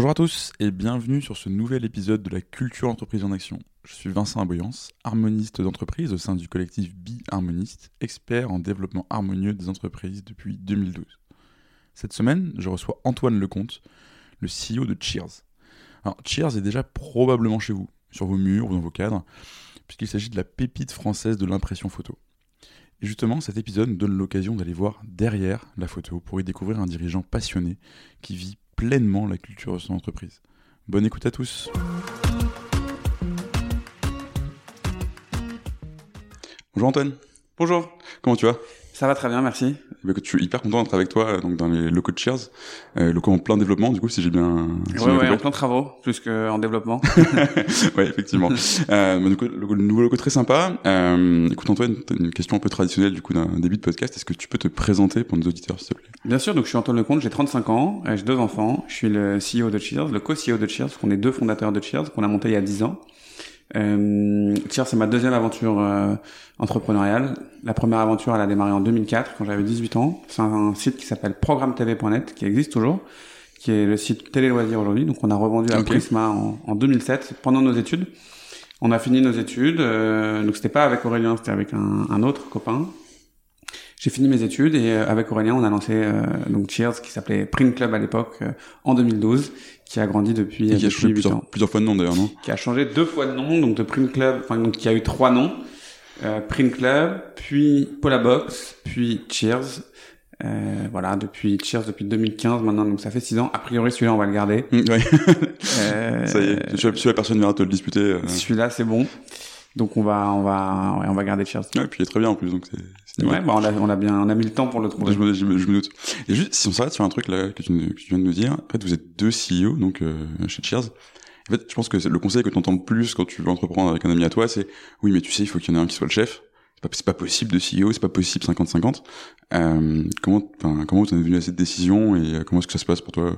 Bonjour à tous et bienvenue sur ce nouvel épisode de la culture entreprise en action. Je suis Vincent Aboyance, harmoniste d'entreprise au sein du collectif Bi-Harmoniste, expert en développement harmonieux des entreprises depuis 2012. Cette semaine, je reçois Antoine Lecomte, le CEO de Cheers. Alors, Cheers est déjà probablement chez vous, sur vos murs ou dans vos cadres, puisqu'il s'agit de la pépite française de l'impression photo. Et justement, cet épisode donne l'occasion d'aller voir derrière la photo pour y découvrir un dirigeant passionné qui vit pleinement la culture de son entreprise. Bonne écoute à tous. Bonjour Antoine. Bonjour. Comment tu vas? Ça va très bien, merci. Bah, écoute, je suis hyper content d'être avec toi euh, donc dans les locaux de Cheers, euh, locaux en plein développement du coup si j'ai bien. si ouais, bien ouais, en plein travaux, plus qu'en développement. ouais, effectivement. euh, bah, du coup, le, nouveau loco très sympa. Euh, écoute Antoine, une question un peu traditionnelle du coup d'un début de podcast. Est-ce que tu peux te présenter pour nos auditeurs s'il te plaît? Bien sûr, donc je suis Antoine Lecomte, j'ai 35 ans, euh, j'ai deux enfants, je suis le CEO de Cheers, le co-CEO de Cheers, qu'on est deux fondateurs de Cheers, qu'on a monté il y a 10 ans. Euh, Cheers, c'est ma deuxième aventure euh, entrepreneuriale. La première aventure, elle a démarré en 2004, quand j'avais 18 ans. C'est un, site qui s'appelle programmetv.net, qui existe toujours, qui est le site télé loisirs aujourd'hui. Donc on a revendu à Ok. Prisma en, en 2007, pendant nos études. On a fini nos études, euh, donc c'était pas avec Aurélien, c'était avec un, un autre copain. J'ai fini mes études et euh, avec Aurélien, on a lancé euh, donc Cheers, qui s'appelait Print Club à l'époque, euh, en 2012, qui a grandi depuis, Et qui a changé 8 plusieurs, fois de nom d'ailleurs, non? Qui a changé deux fois de nom, donc de Print Club, enfin donc qui a eu trois noms, euh, Print Club, puis Polabox, puis Cheers. Euh, voilà, depuis Cheers depuis 2015 maintenant, donc ça fait six ans. A priori, celui-là, on va le garder. Ouais. Euh, Ça y est. Je suis la- personne viendra te le disputer. euh. Celui-là, c'est bon. Donc on va, on va, ouais, on va garder Cheers. Ouais, puis il est très bien en plus, donc c'est. c'est Ouais, bah on a, on a bien, on a mis le temps pour le trouver. Je me, je, me, je me doute. Et juste, si on s'arrête sur un truc là que tu, que tu viens de nous dire, en fait, vous êtes deux CEO donc euh, chez Cheers. En fait, je pense que le conseil que tu entends le plus quand tu veux entreprendre avec un ami à toi, c'est oui, mais tu sais, il faut qu'il y en ait un qui soit le chef. C'est pas, pas possible de CEO, c'est pas possible 50-50. Euh, comment, comment en êtes venu à cette décision et euh, comment est-ce que ça se passe pour toi?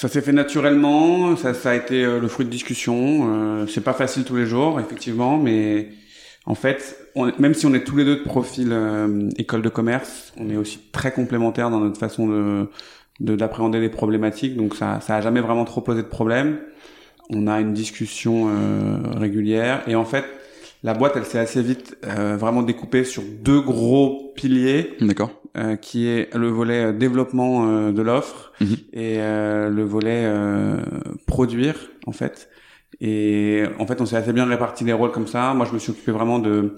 Ça s'est fait naturellement, ça, ça a été euh, le fruit de discussions. Euh, c'est pas facile tous les jours, effectivement, mais en fait, on, même si on est tous les deux de profil euh, école de commerce, on est aussi très complémentaires dans notre façon de de- d'appréhender les problématiques. Donc ça, ça a jamais vraiment trop posé de problème. On a une discussion euh, régulière et en fait, la boîte, elle s'est assez vite euh, vraiment découpée sur deux gros piliers D'accord. Euh, qui est le volet euh, développement euh, de l'offre Mhm. et euh, le volet euh, produire en fait. Et en fait, on s'est assez bien réparti les rôles comme ça. Moi, je me suis occupé vraiment de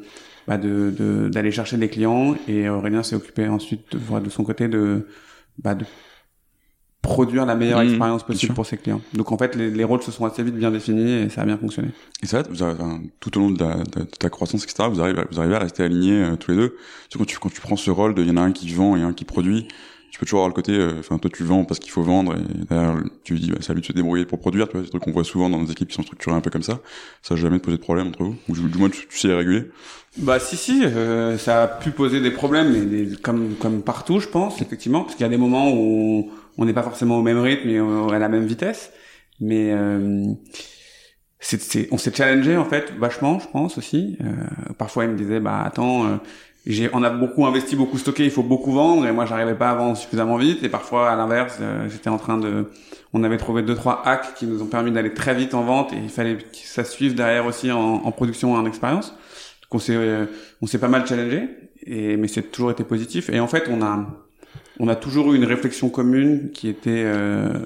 bah, de de- d'aller chercher des clients et Aurélien s'est occupé ensuite de, de son côté de bah, de produire la meilleure Mhm, expérience possible pour ses clients. Donc en fait, les, les rôles se sont assez vite bien définis et ça a bien fonctionné. Et ça, vous avez, enfin, tout au long de, la, de, de ta croissance, etc., vous arrivez, vous arrivez à rester alignés euh, tous les deux. Tu sais, quand tu, quand tu prends ce rôle de, il y en a un qui vend et un qui produit, tu peux toujours avoir le côté, euh, enfin, toi tu vends parce qu'il faut vendre et derrière, tu dis, bah, c'est à lui de se débrouiller pour produire, tu vois, c'est un truc qu'on voit souvent dans nos équipes qui sont structurées un peu comme ça. Ça n'a jamais posé de problème entre vous, ou du du moins tu, tu sais les réguler? Bah si si, euh, ça a pu poser des problèmes, mais des- comme comme partout, je pense effectivement, parce qu'il y a des moments où on n'est pas forcément au même rythme et à la même vitesse, mais euh, on s'est challengé en fait vachement, je pense aussi. Euh, parfois, il me disait bah attends, euh, j'ai on a beaucoup investi, beaucoup stocké, il faut beaucoup vendre, et moi j'arrivais pas à vendre suffisamment vite, et parfois à l'inverse, euh, j'étais en train de, on avait trouvé deux trois hacks qui nous ont permis d'aller très vite en vente, et il fallait que ça suive derrière aussi en, en production et en expérience. Qu'on s'est euh, on s'est pas mal challengé et mais c'est toujours été positif. Et en fait on a on a toujours eu une réflexion commune qui était euh,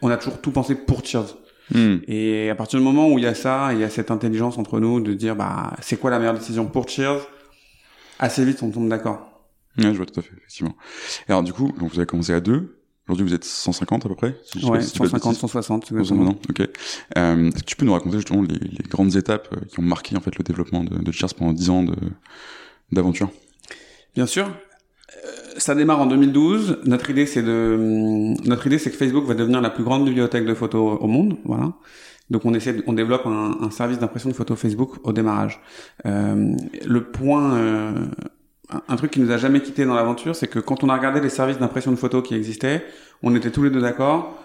on a toujours tout pensé pour Cheers Hmm. et à partir du moment où il y a ça il y a cette intelligence entre nous de dire bah c'est quoi la meilleure décision pour Cheers? Assez vite on tombe d'accord Ouais, je vois tout à fait, effectivement. Alors, du coup, donc vous avez commencé à deux. Aujourd'hui, vous êtes 150 à peu près. si ouais si je dis pas de 150 bêtises. 160 150 exactement. ok. Euh, est-ce que tu peux nous raconter justement les, les grandes étapes euh, qui ont marqué en fait le développement de, de Cheers pendant 10 ans d'aventure? Bien sûr. Euh, Ça démarre en 2012. Notre idée, c'est de, hum, notre idée, c'est que Facebook va devenir la plus grande bibliothèque de photos au monde. Voilà. Donc on essaie, on développe un, un service d'impression de photos Facebook au démarrage. Euh, le point, euh, un- truc qui nous a jamais quitté dans l'aventure, c'est que quand on a regardé les services d'impression de photos qui existaient, on était tous les deux d'accord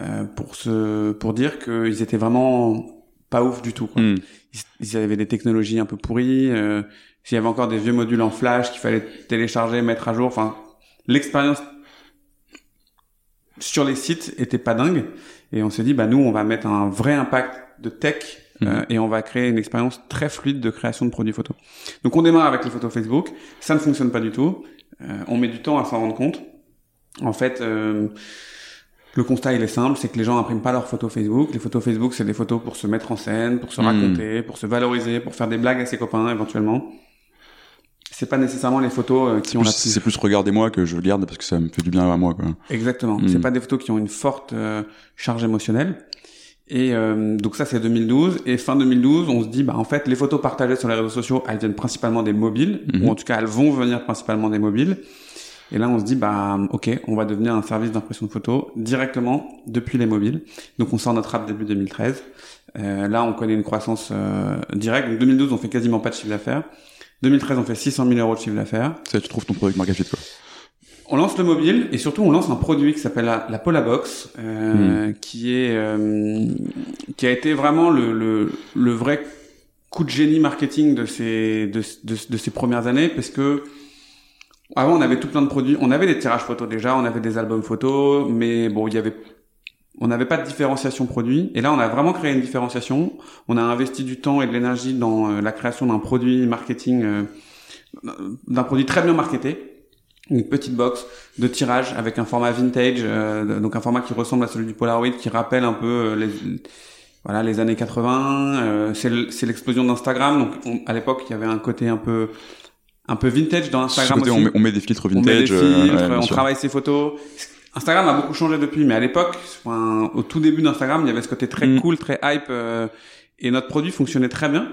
euh, pour se, pour dire qu'ils étaient vraiment pas ouf du tout. Quoi Hmm. ils, ils avaient des technologies un peu pourries. S'il y avait encore des vieux modules en flash qu'il fallait télécharger, mettre à jour. Enfin, l'expérience sur les sites était pas dingue. Et on s'est dit, bah nous, on va mettre un vrai impact de tech euh, et on va créer une expérience très fluide de création de produits photos. Donc on démarre avec les photos Facebook, ça ne fonctionne pas du tout. Euh, on met du temps à s'en rendre compte. En fait, euh, le constat il est simple, c'est que les gens impriment pas leurs photos Facebook. Les photos Facebook, c'est des photos pour se mettre en scène, pour se Hmm. raconter, pour se valoriser, pour faire des blagues à ses copains éventuellement. C'est pas nécessairement les photos euh, qui ont la Plus- plus C'est plus regarder moi que je regarde parce que ça me fait du bien à moi, quoi. Exactement. Mm. C'est pas des photos qui ont une forte euh, charge émotionnelle. Et euh, donc ça c'est 2012 et fin 2012 on se dit bah en fait les photos partagées sur les réseaux sociaux elles viennent principalement des mobiles Mhm. ou en tout cas elles vont venir principalement des mobiles et là on se dit bah ok on va devenir un service d'impression de photos directement depuis les mobiles donc on sort notre app début 2013 Euh, là on connaît une croissance euh, directe donc 2012 on fait quasiment pas de chiffre d'affaires 2013 on fait 600 000 euros de chiffre d'affaires. Ça, tu trouves ton produit market fit, quoi. on lance le mobile et surtout on lance un produit qui s'appelle la, la Polabox, euh, qui est euh, qui a été vraiment le, le, le vrai coup de génie marketing de ces de, de, de ces premières années parce que avant on avait tout plein de produits, on avait des tirages photos déjà, on avait des albums photos, mais bon il y avait on n'avait pas de différenciation produit et là on a vraiment créé une différenciation. On a investi du temps et de l'énergie dans euh, la création d'un produit marketing, euh, d'un produit très bien marketé une petite box de tirage avec un format vintage, euh, donc un format qui ressemble à celui du Polaroid, qui rappelle un peu les, voilà les années 80. euh, c'est le- c'est l'explosion d'Instagram, donc on- à l'époque il y avait un côté un peu un peu vintage dans Instagram côté, aussi. on met, on met des filtres On met vintage. des filtres, on sûr. travaille ses photos. Instagram a beaucoup changé depuis, mais à l'époque, enfin, au tout début d'Instagram, il y avait ce côté très Mm. cool, très hype, euh, et notre produit fonctionnait très bien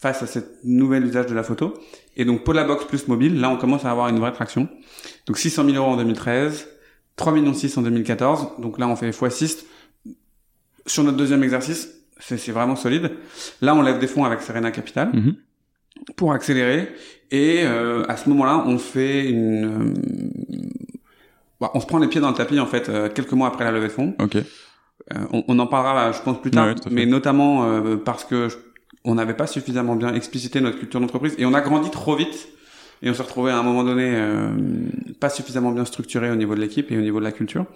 face à cette nouvel usage de la photo. Et donc, Polabox plus mobile, là, on commence à avoir une vraie traction. Donc, 600 000 euros en 2013, 3 millions 6 en 2014. Donc là, on fait x6. Sur notre deuxième exercice, c'est vraiment solide. Là, on lève des fonds avec Serena Capital Mhm. pour accélérer. Et euh, à ce moment-là, on fait une... bah, on se prend les pieds dans le tapis, en fait, euh, quelques mois après la levée de fonds. Ok. Euh, on, on en parlera, je pense, plus tard, Ouais, mais notamment euh, parce que je- on n'avait pas suffisamment bien explicité notre culture d'entreprise et on a grandi trop vite et on s'est retrouvé à un moment donné euh, pas suffisamment bien structuré au niveau de l'équipe et au niveau de la culture.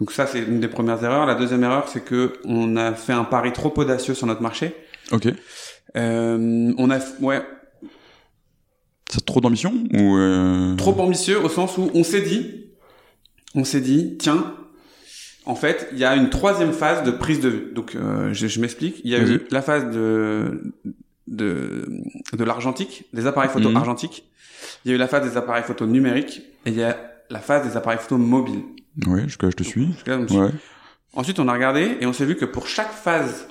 Donc ça, c'est une des premières erreurs. La deuxième erreur, c'est que on a fait un pari trop audacieux sur notre marché. Ok. Euh, on a, ouais, C'est trop d'ambition ou euh... trop ambitieux au sens où on s'est dit, on s'est dit, tiens, en fait, il y a une troisième phase de prise de vue. Donc, euh, je, je m'explique. Il y a eu la phase de de de l'argentique, des appareils photo Mhm. argentiques. Il y a eu la phase des appareils photo numériques et il y a la phase des appareils photo mobiles. Jusque-là, je te suis. Ouais. Ensuite, on a regardé et on s'est vu que pour chaque phase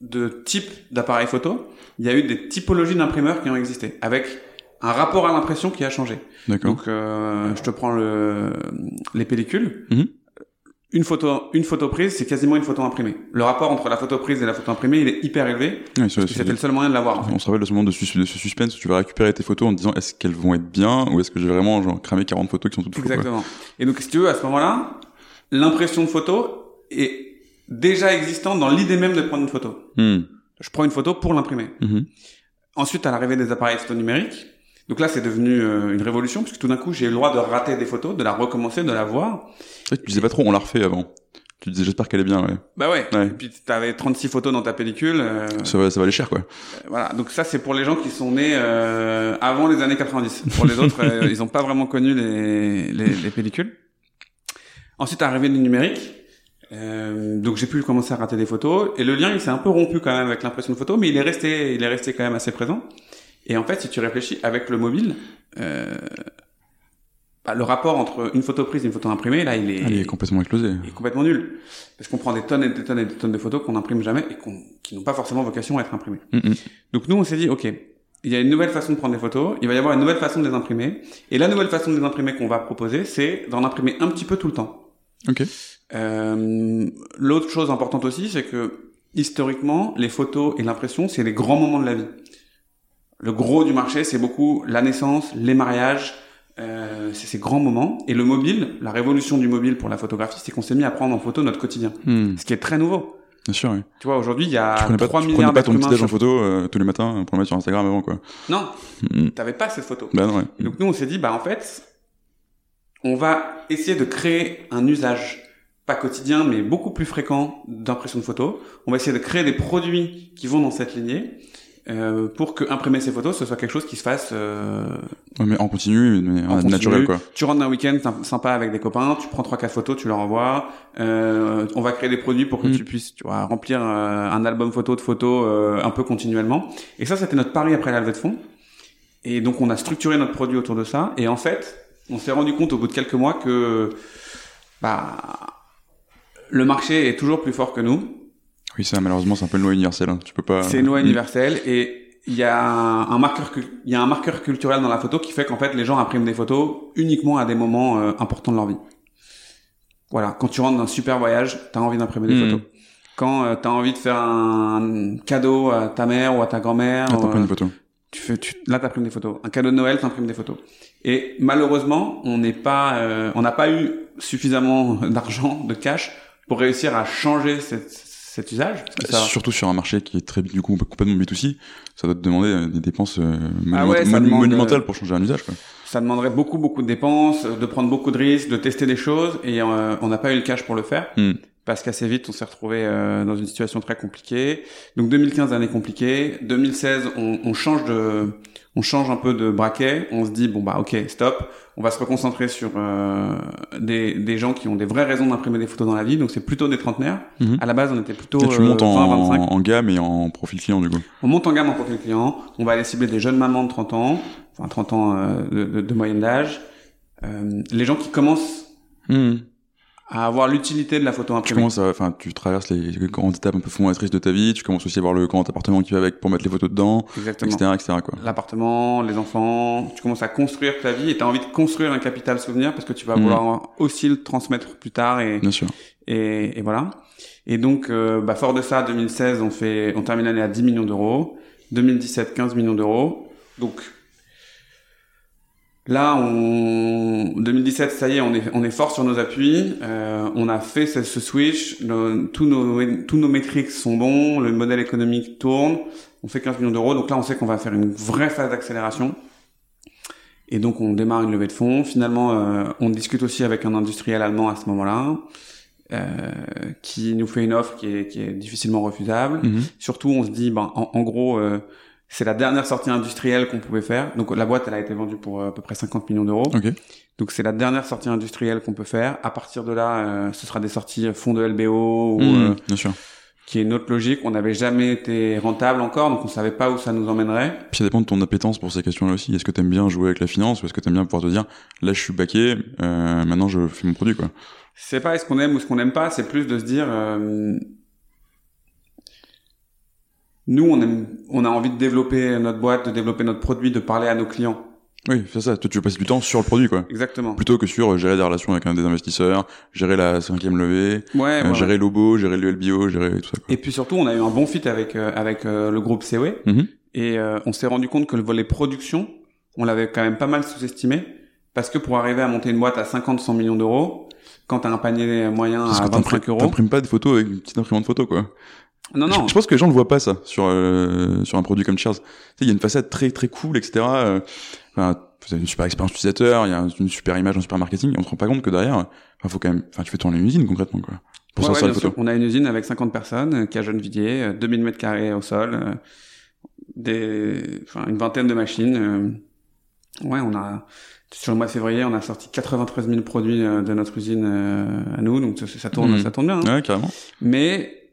de type d'appareil photo, il y a eu des typologies d'imprimeurs qui ont existé, avec un rapport à l'impression qui a changé. D'accord. Donc, euh, je te prends le, les pellicules. Mhm. Une photo, une photo prise, c'est quasiment une photo imprimée. Le rapport entre la photo prise et la photo imprimée, il est hyper élevé, c'est- c'était le seul moyen de l'avoir. en fait. On se rappelle de ce moment de, sus- de ce suspense où tu vas récupérer tes photos en te disant est-ce qu'elles vont être bien ou est-ce que j'ai vraiment genre cramé 40 photos qui sont toutes faux. Exactement. Et donc, si tu veux, à ce moment-là, l'impression de photo est déjà existante dans l'idée même de prendre une photo. Hmm. Je prends une photo pour l'imprimer. Mhm. Ensuite, à l'arrivée des appareils photo numériques, donc là, c'est devenu euh, une révolution, puisque tout d'un coup, j'ai le droit de rater des photos, de la recommencer, de la voir. Que tu disais pas trop, on l'a refait avant. Tu disais j'espère qu'elle est bien, ouais. Bah ouais. Ouais. Et puis, t'avais 36 photos dans ta pellicule. euh, Ça va, ça va aller cher, quoi. Voilà, donc ça c'est pour les gens qui sont nés euh, avant les années 90. Pour les autres, euh, ils n'ont pas vraiment connu les, les, les pellicules. Ensuite, arrivé le numérique, euh, donc j'ai pu commencer à rater des photos et le lien il s'est un peu rompu quand même avec l'impression de photo, mais il est resté, il est resté quand même assez présent. Et en fait, si tu réfléchis avec le mobile, euh, bah, le rapport entre une photo prise et une photo imprimée, là, il est, est complètement explosée. est complètement nul. Parce qu'on prend des tonnes et des tonnes et des tonnes de photos qu'on n'imprime jamais et qu'on- qui n'ont pas forcément vocation à être imprimées. Mhm. Donc nous, on s'est dit, ok, il y a une nouvelle façon de prendre des photos, il va y avoir une nouvelle façon de les imprimer. Et la nouvelle façon de les imprimer qu'on va proposer, c'est d'en imprimer un petit peu tout le temps. Ok. Euh, L'autre chose importante aussi, c'est que historiquement, les photos et l'impression, c'est les grands moments de la vie. Le gros du marché, c'est beaucoup la naissance, les mariages, euh, c'est ces grands moments. Et le mobile, la révolution du mobile pour la photographie, c'est qu'on s'est mis à prendre en photo notre quotidien. Hmm. Ce qui est très nouveau. Bien sûr, ouais. Tu vois, aujourd'hui, il y a tu prenais pas, 3 tu prenais pas ton petit déj en photo euh, tous les matins pour le mettre sur Instagram avant, quoi. Non, Hmm. t'avais pas cette photo. Bah non, ouais. Donc nous, on s'est dit, bah en fait, on va essayer de créer un usage pas quotidien, mais beaucoup plus fréquent d'impression de photos. On va essayer de créer des produits qui vont dans cette lignée euh, pour que imprimer ces photos, ce soit quelque chose qui se fasse. Euh, Ouais, mais en continu, mais En naturel quoi. tu rentres d'un week-end sym- sympa avec des copains, tu prends trois quatre photos, tu leur envoies. Euh, on va créer des produits pour que Mm. tu puisses, tu vois, remplir euh, un album photo de photos euh, un peu continuellement. Et ça, c'était notre pari après la levée de fonds. Et donc, on a structuré notre produit autour de ça. Et en fait, on s'est rendu compte au bout de quelques mois que bah le marché est toujours plus fort que nous. Oui, ça malheureusement c'est un peu une loi universelle. hein. Tu peux pas. C'est une loi universelle et il y a un marqueur, il y a un marqueur culturel dans la photo qui fait qu'en fait les gens impriment des photos uniquement à des moments euh, importants de leur vie. Voilà, quand tu rentres d'un super voyage, t'as envie d'imprimer des Mm. photos. Quand euh, t'as envie de faire un cadeau à ta mère ou à ta grand-mère, Ah, t'as euh, pris une photo. tu fais, tu, là t'imprimes des photos. Un cadeau de Noël, t'imprimes des photos. Et malheureusement, on n'est pas, euh, on n'a pas eu suffisamment d'argent, de cash pour réussir à changer cette, cet usage. Ça- Surtout sur un marché qui est très du coup complètement B2C, ça doit te demander euh, des dépenses euh, Ah monument- ouais, ça monu- demande, monumentales euh, pour changer un usage quoi. ça demanderait beaucoup beaucoup de dépenses, de prendre beaucoup de risques, de tester des choses et euh, on n'a pas eu le cash pour le faire Hmm. parce qu'assez vite on s'est retrouvé euh, dans une situation très compliquée. Donc 2015 année compliquée, 2016 on, on change de on change un peu de braquet, on se dit bon bah OK, stop, on va se reconcentrer sur euh, des des gens qui ont des vraies raisons d'imprimer des photos dans la vie. Donc c'est plutôt des trentenaires. Mhm. À la base, on était plutôt Et tu euh, montes en, 20-25. en gamme et en profil client du coup. On monte en gamme en profil client. On va aller cibler des jeunes mamans de 30 ans, enfin 30 ans euh, de, de- de moyenne d'âge. Euh, les gens qui commencent à avoir l'utilité de la photo Tu imprimée. commences à, enfin, tu traverses les grandes étapes un peu fondatrices de ta vie. Tu commences aussi à voir le grand appartement qui va avec pour mettre les photos dedans, Exactement. etc., etc. quoi. L'appartement, les enfants, tu commences à construire ta vie et tu as envie de construire un capital souvenir parce que tu vas Mhm. vouloir aussi le transmettre plus tard et, Bien sûr. et, et voilà. Et donc, euh, bah, fort de ça, 2016, on fait, on termine l'année à 10 millions d'euros. 2017, 15 millions d'euros. Donc, là, on, 2017, ça y est, on est, on est fort sur nos appuis. Euh, on a fait ce, ce switch. Le- tous nos, tous nos métriques sont bons. Le modèle économique tourne. On fait 15 millions d'euros. Donc là, on sait qu'on va faire une vraie phase d'accélération. Et donc, on démarre une levée de fonds. Finalement, euh, on discute aussi avec un industriel allemand à ce moment-là, euh, qui nous fait une offre qui est, qui est difficilement refusable. Mhm. Surtout, on se dit, ben, en, en gros, euh, c'est la dernière sortie industrielle qu'on pouvait faire. Donc, la boîte, elle a été vendue pour euh, à peu près 50 millions d'euros. Ok. Donc, c'est la dernière sortie industrielle qu'on peut faire. À partir de là, euh, ce sera des sorties fonds de LBO ou Mhm, euh, Bien sûr. qui est une autre logique. On n'avait jamais été rentable encore, donc on savait pas où ça nous emmènerait. Puis ça dépend de ton appétence pour ces questions-là aussi. Est-ce que t'aimes bien jouer avec la finance ou est-ce que t'aimes bien pouvoir te dire, là je suis baqué, euh, maintenant je fais mon produit quoi? C'est pas est-ce qu'on aime ou ce qu'on n'aime pas, c'est plus de se dire, euh, nous, on, aime, on a envie de développer notre boîte, de développer notre produit, de parler à nos clients. Oui, c'est ça. Toi tu veux passer du temps sur le produit quoi. Exactement. Plutôt que sur euh, gérer des relations avec un des investisseurs, gérer la cinquième levée, Ouais, euh, ouais, gérer l'OBO, gérer le LBO, gérer tout ça quoi. Et puis surtout, on a eu un bon fit avec euh, avec euh, le groupe COE Mhm. et euh, on s'est rendu compte que le volet production, on l'avait quand même pas mal sous-estimé parce que pour arriver à monter une boîte à 50-100 millions d'euros, quand t'as un panier moyen Parce à que 25 t'imprimes- euros, t'imprimes pas de photos avec une petite imprimante photo quoi. Non non, je pense que les gens ne voient pas ça sur euh, sur un produit comme Cheers. Tu sais, il y a une façade très très cool, etc. Euh, Enfin, vous avez une super expérience utilisateur, il y a une super image, un super marketing. Et on se rend pas compte que derrière, enfin, faut quand même, enfin, tu fais tourner une usine concrètement quoi. Pour Ouais, sortir ouais, les photos. On a une usine avec 50 personnes euh, qui a Gennevilliers, euh, 2000 mètres carrés au sol, euh, des, enfin, une vingtaine de machines. euh. Ouais, on a sur le mois de février, on a sorti 93 000 produits euh, de notre usine euh, à nous, donc ça, ça tourne, Mhm. ça tourne bien. hein. Ouais, carrément. Mais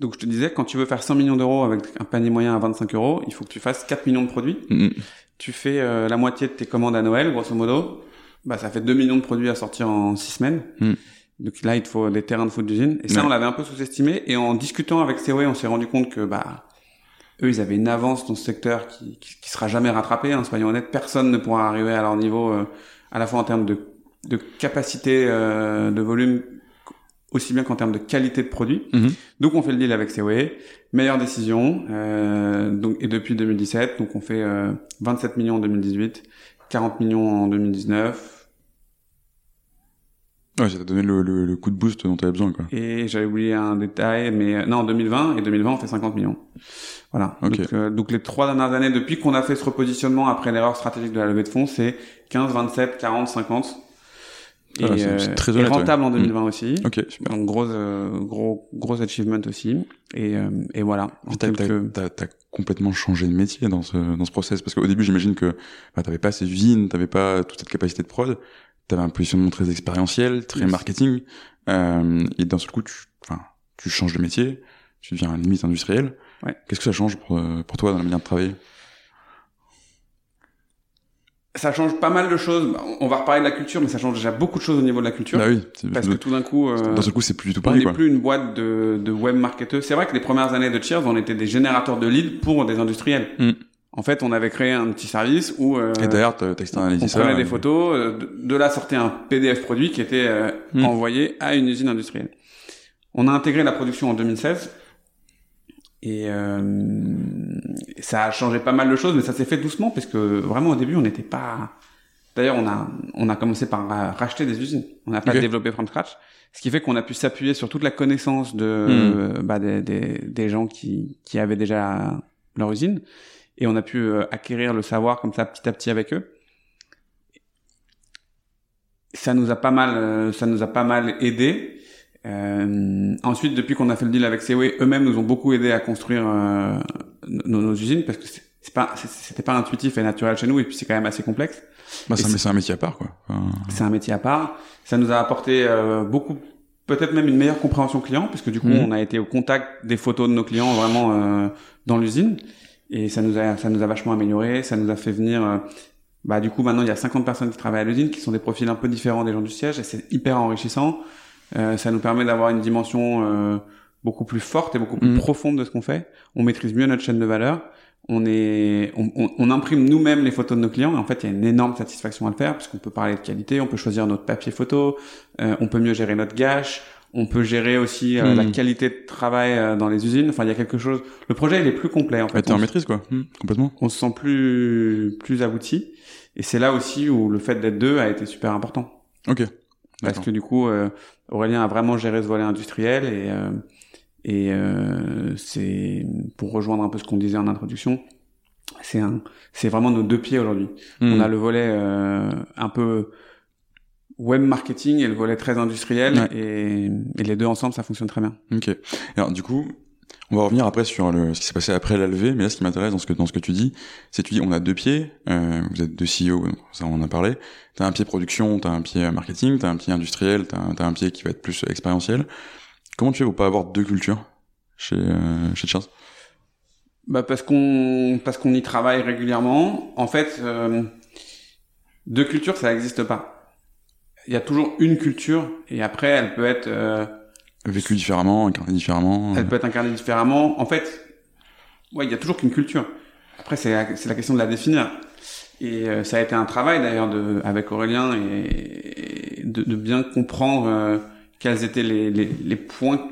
donc je te disais, quand tu veux faire 100 millions d'euros avec un panier moyen à 25 euros, il faut que tu fasses 4 millions de produits. Mhm. Tu fais euh, la moitié de tes commandes à Noël, grosso modo. Bah, ça fait 2 millions de produits à sortir en 6 semaines. Mm. Donc là, il te faut des terrains de foot d'usine. Et ça, Ouais. on l'avait un peu sous-estimé. Et en discutant avec COE, on s'est rendu compte que, bah, eux, ils avaient une avance dans ce secteur qui, qui, qui sera jamais rattrapée. Hein, soyons honnêtes, personne ne pourra arriver à leur niveau, euh, à la fois en termes de, de capacité euh, de volume, aussi bien qu'en termes de qualité de produit. Mhm. Donc on fait le deal avec COE, meilleure décision. Euh, donc et depuis 2017, donc on fait euh, 27 millions en 2018, 40 millions en 2019. Ouais, ça t'a donné le, le, le coup de boost dont t'avais besoin quoi. Et j'avais oublié un détail, mais euh, non, en 2020 et 2020 on fait 50 millions. Voilà. Ok. Donc, euh, donc les trois dernières années, depuis qu'on a fait ce repositionnement après l'erreur stratégique de la levée de fonds, c'est 15, 27, 40, 50. Et, Ah, c'est- euh, c'est très et honnête, rentable ouais. en 2020 aussi. Ok, super. Donc gros, euh, gros, gros achievement aussi. Et, euh, et voilà. En T'as, quelques- t'as- t'as complètement changé de métier dans ce, dans ce process parce qu'au début j'imagine que bah, t'avais pas ces usines, t'avais pas toute cette capacité de prod, t'avais un positionnement très expérientiel, très Yes. marketing, euh, et d'un seul coup tu, enfin, tu changes de métier, tu deviens limite industriel. Ouais. Qu'est-ce que ça change pour, pour toi dans la manière de travailler? Ça change pas mal de choses. Bah, On va reparler de la culture, mais ça change déjà beaucoup de choses au niveau de la culture. Bah oui, Parce que tout d'un coup, euh, d'un seul coup c'est plus du tout on pareil n'est quoi. plus une boîte de, de web marketeurs. C'est vrai que les premières années de Cheers, on était des générateurs de leads pour des industriels. Mm. En fait, on avait créé un petit service où euh, Et t'as- on ça. prenait des et- photos, euh, de, de là sortait un PDF produit qui était euh, Mm. envoyé à une usine industrielle. On a intégré la production en 2016 et euh, ça a changé pas mal de choses, mais ça s'est fait doucement parce que vraiment au début on n'était pas. D'ailleurs, on a on a commencé par ra- racheter des usines. On n'a pas développé from scratch, ce qui fait qu'on a pu s'appuyer sur toute la connaissance de Mm. euh, bah, des, des, des gens qui qui avaient déjà leur usine et on a pu euh, acquérir le savoir comme ça petit à petit avec eux ça nous a pas mal euh, ça nous a pas mal aidé Euh, ensuite depuis qu'on a fait le deal avec Seaway eux-mêmes nous ont beaucoup aidé à construire euh, nos, nos usines parce que c'est pas c'était pas intuitif et naturel chez nous et puis c'est quand même assez complexe Bah, c'est, un, métier à part quoi. Enfin, c'est un métier à part ça nous a apporté euh, beaucoup peut-être même une meilleure compréhension client puisque du coup Mhm. on a été au contact des photos de nos clients vraiment euh, dans l'usine et ça nous a ça nous a vachement amélioré ça nous a fait venir euh, bah du coup maintenant il y a 50 personnes qui travaillent à l'usine qui sont des profils un peu différents des gens du siège et c'est hyper enrichissant ça nous permet d'avoir une dimension euh, beaucoup plus forte et beaucoup plus Mhm. profonde de ce qu'on fait. On maîtrise mieux notre chaîne de valeur. On est on, on, on imprime nous-mêmes les photos de nos clients. Et en fait il y a une énorme satisfaction à le faire parce qu'on peut parler de qualité on peut choisir notre papier photo euh, on peut mieux gérer notre gâche on peut gérer aussi euh, la qualité de travail euh, dans les usines. Enfin il y a quelque chose. Le projet il est plus complet en bah, fait t'es en on, maîtrise quoi. Hmm, complètement. on se sent plus plus abouti. Et c'est là aussi où le fait d'être deux a été super important. Ok. parce que du coup euh, Aurélien a vraiment géré ce volet industriel et euh, et euh, c'est pour rejoindre un peu ce qu'on disait en introduction c'est un c'est vraiment nos deux pieds aujourd'hui Hmm. on a le volet euh, un peu web marketing et le volet très industriel Ouais. et, et les deux ensemble ça fonctionne très bien Ok. Alors du coup, on va revenir après sur le, ce qui s'est passé après la levée, mais là ce qui m'intéresse dans ce que dans ce que tu dis, c'est tu dis on a deux pieds, euh, vous êtes deux CEO, ça on en a parlé. T'as un pied production, t'as un pied marketing, t'as un pied industriel, t'as un, t'as un pied qui va être plus expérientiel. Comment tu fais pour pas avoir deux cultures chez euh, chez Cheers bah parce qu'on parce qu'on y travaille régulièrement en fait euh, deux cultures ça n'existe pas il y a toujours une culture et après elle peut être euh, Vécu différemment, incarné différemment. elle peut être incarnée différemment. En fait ouais il y a toujours qu'une culture. Après c'est la, c'est la question de la définir. Et euh, ça a été un travail d'ailleurs de avec Aurélien et, et de, de bien comprendre euh, quels étaient les, les, les points